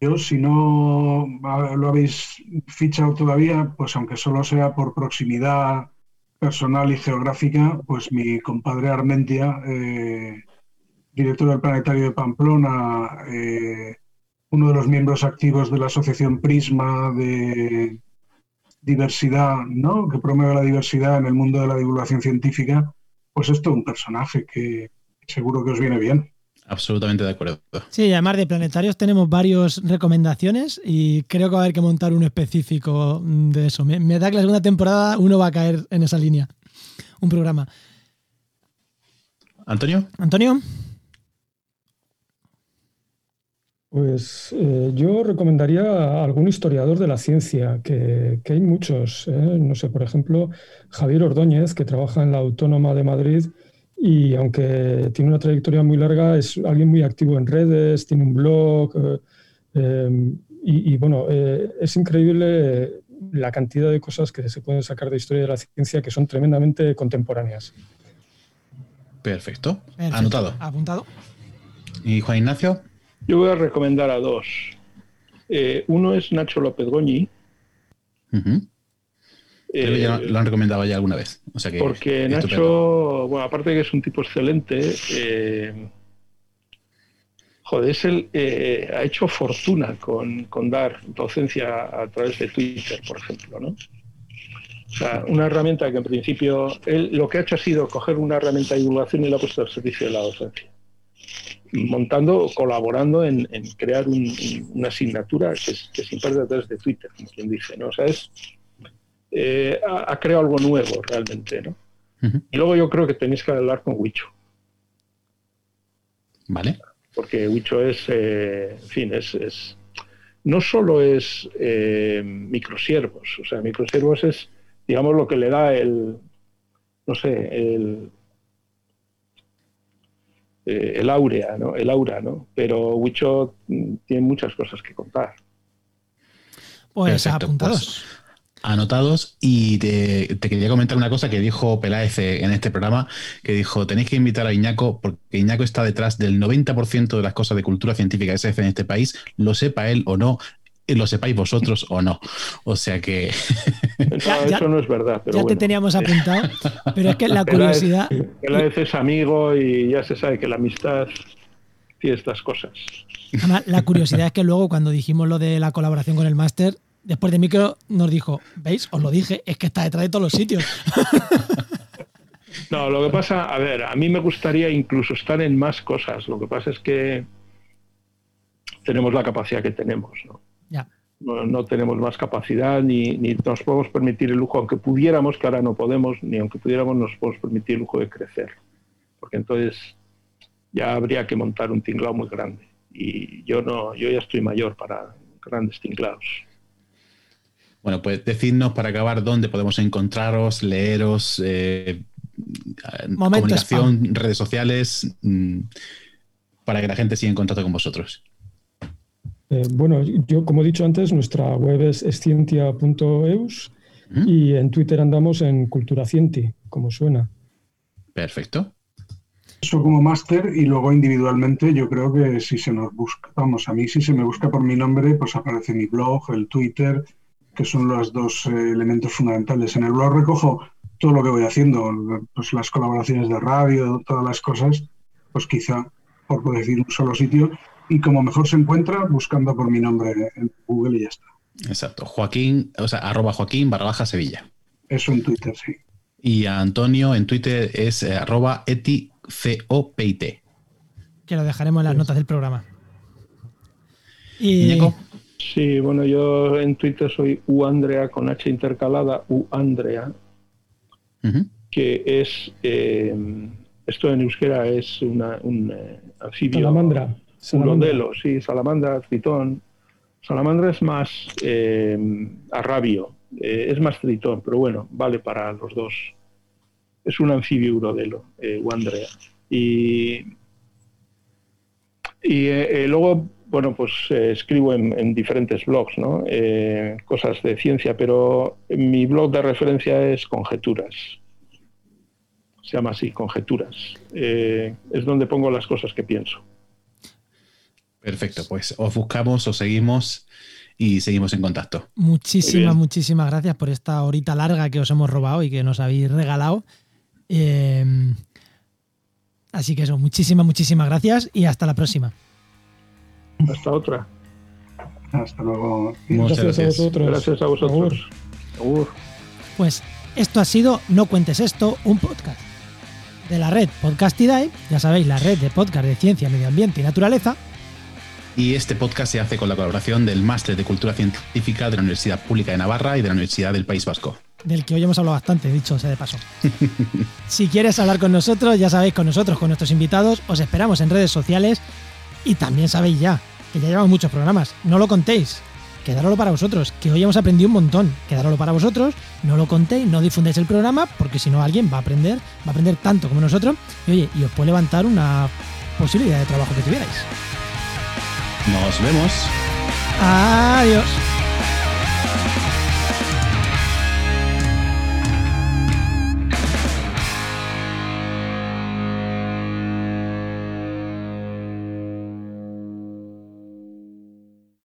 Yo, si no lo habéis fichado todavía, pues aunque solo sea por proximidad personal y geográfica, pues mi compadre Armentia, eh, director del Planetario de Pamplona, eh, uno de los miembros activos de la Asociación Prisma de Diversidad, ¿no? que promueve la diversidad en el mundo de la divulgación científica, pues es todo un personaje que seguro que os viene bien. Absolutamente de acuerdo. Sí, además de planetarios tenemos varias recomendaciones y creo que va a haber que montar uno específico de eso. Me, da que la segunda temporada uno va a caer en esa línea. Un programa. Antonio. Antonio. Pues eh, yo recomendaría a algún historiador de la ciencia, que, hay muchos. ¿eh? No sé, por ejemplo, Javier Ordóñez, que trabaja en la Autónoma de Madrid y aunque tiene una trayectoria muy larga, es alguien muy activo en redes, tiene un blog eh, em, y, bueno, eh, es increíble la cantidad de cosas que se pueden sacar de historia de la ciencia que son tremendamente contemporáneas. Perfecto. Anotado. Apuntado. ¿Y Juan Ignacio? Yo voy a recomendar a dos. Eh, uno es Nacho López Goñi, lo han recomendado ya alguna vez. porque Nacho, bueno, aparte de que es un tipo excelente, eh, joder, es el, eh, ha hecho fortuna con, dar docencia a través de Twitter, por ejemplo, ¿no? O sea, una herramienta que en principio él lo que ha hecho ha sido coger una herramienta de divulgación y la ha puesto al servicio de la docencia. Montando, colaborando en, crear una asignatura que, es, que se imparte a través de Twitter, como quien dice, ¿no? O sea, es, eh, ha, creado algo nuevo realmente, ¿no? Y luego yo creo que tenéis que hablar con Wicho. Vale. Porque Wicho es, eh, en fin, es, no solo es eh, microsiervos, o sea, microsiervos es, digamos, lo que le da el, no sé, el, el áurea, ¿no? El aura, ¿no? Pero Wicho tiene muchas cosas que contar. Pues apuntados. Pues anotados y te, quería comentar una cosa que dijo Peláez en este programa, que dijo, tenéis que invitar a Iñaco porque Iñaco está detrás del 90% de las cosas de cultura científica que se hace en este país, lo sepa él o no, y lo sepáis vosotros o no. O sea que... eso no es verdad. ya te teníamos apuntado, pero es que la curiosidad... Peláez es amigo y ya se sabe que la amistad tiene estas cosas. la curiosidad es que luego cuando dijimos lo de la colaboración con el máster, después de micro nos dijo, ¿veis? Os lo dije, es que está detrás de todos los sitios. No, lo que pasa, a ver, a mí me gustaría incluso estar en más cosas. Lo que pasa es que tenemos la capacidad que tenemos, ¿no? Ya. No, tenemos más capacidad ni, ni, nos podemos permitir el lujo, aunque pudiéramos, que ahora no podemos, ni aunque pudiéramos nos podemos permitir el lujo de crecer. Porque entonces ya habría que montar un tinglado muy grande. Y yo no, yo ya estoy mayor para grandes tinglados. Bueno, pues decidnos para acabar dónde podemos encontraros, leeros, eh, comunicación, redes sociales, mm, para que la gente siga en contacto con vosotros. Eh, bueno, yo como he dicho antes, nuestra web es escientia.eus y en Twitter andamos en Culturacienti, como suena. Perfecto. Eso como máster y luego individualmente yo creo que si se nos busca, vamos, a mí si se me busca por mi nombre, pues aparece mi blog, el Twitter, que son los dos eh, elementos fundamentales. En el blog recojo todo lo que voy haciendo, pues las colaboraciones de radio, todas las cosas, pues quizá por decir un solo sitio, y como mejor se encuentra, buscando por mi nombre en Google y ya está. Exacto. Joaquín, o sea, arroba Joaquín barra baja Sevilla. Eso en Twitter, sí. Y a Antonio en Twitter es eh, arroba eticopit. Que lo dejaremos en las notas del programa. Y... Sí, bueno, yo en Twitter soy uandrea con H intercalada, uandrea, que es, eh, esto en euskera es una, un eh, anfibio. Salamandra. Un sí, salamandra, tritón. Salamandra es más eh, arrabio, es más tritón, pero bueno, vale para los dos. Es un anfibio urodelo, uandrea. Y, y eh, luego, bueno, pues escribo en, diferentes blogs, ¿no? cosas de ciencia, pero mi blog de referencia es Conjeturas. Se llama así, Conjeturas. es donde pongo las cosas que pienso. Perfecto, pues os buscamos, os seguimos y seguimos en contacto. Muchísimas, muchísimas gracias por esta horita larga que os hemos robado y que nos habéis regalado. Así que eso, muchísimas, muchísimas gracias y hasta la próxima. Hasta otra. Hasta luego. gracias, a vosotros. Gracias a vosotros. Pues esto ha sido No Cuentes Esto, un podcast de la red Podcastidae, ya sabéis, la red de podcast de ciencia, medio ambiente y naturaleza y este podcast se hace con la colaboración del Máster de Cultura Científica de la Universidad Pública de Navarra y de la Universidad del País Vasco. Del que hoy hemos hablado bastante, dicho sea de paso. si quieres hablar con nosotros, ya sabéis, con nosotros, con nuestros invitados, os esperamos en redes sociales y también sabéis ya que ya llevamos muchos programas. No lo contéis, quedároslo para vosotros, que hoy hemos aprendido un montón. Quedároslo para vosotros, no lo contéis, no difundéis el programa, porque si no alguien va a aprender, va a aprender tanto como nosotros, y oye, y os puede levantar una posibilidad de trabajo que tuvierais. Nos vemos. Adiós.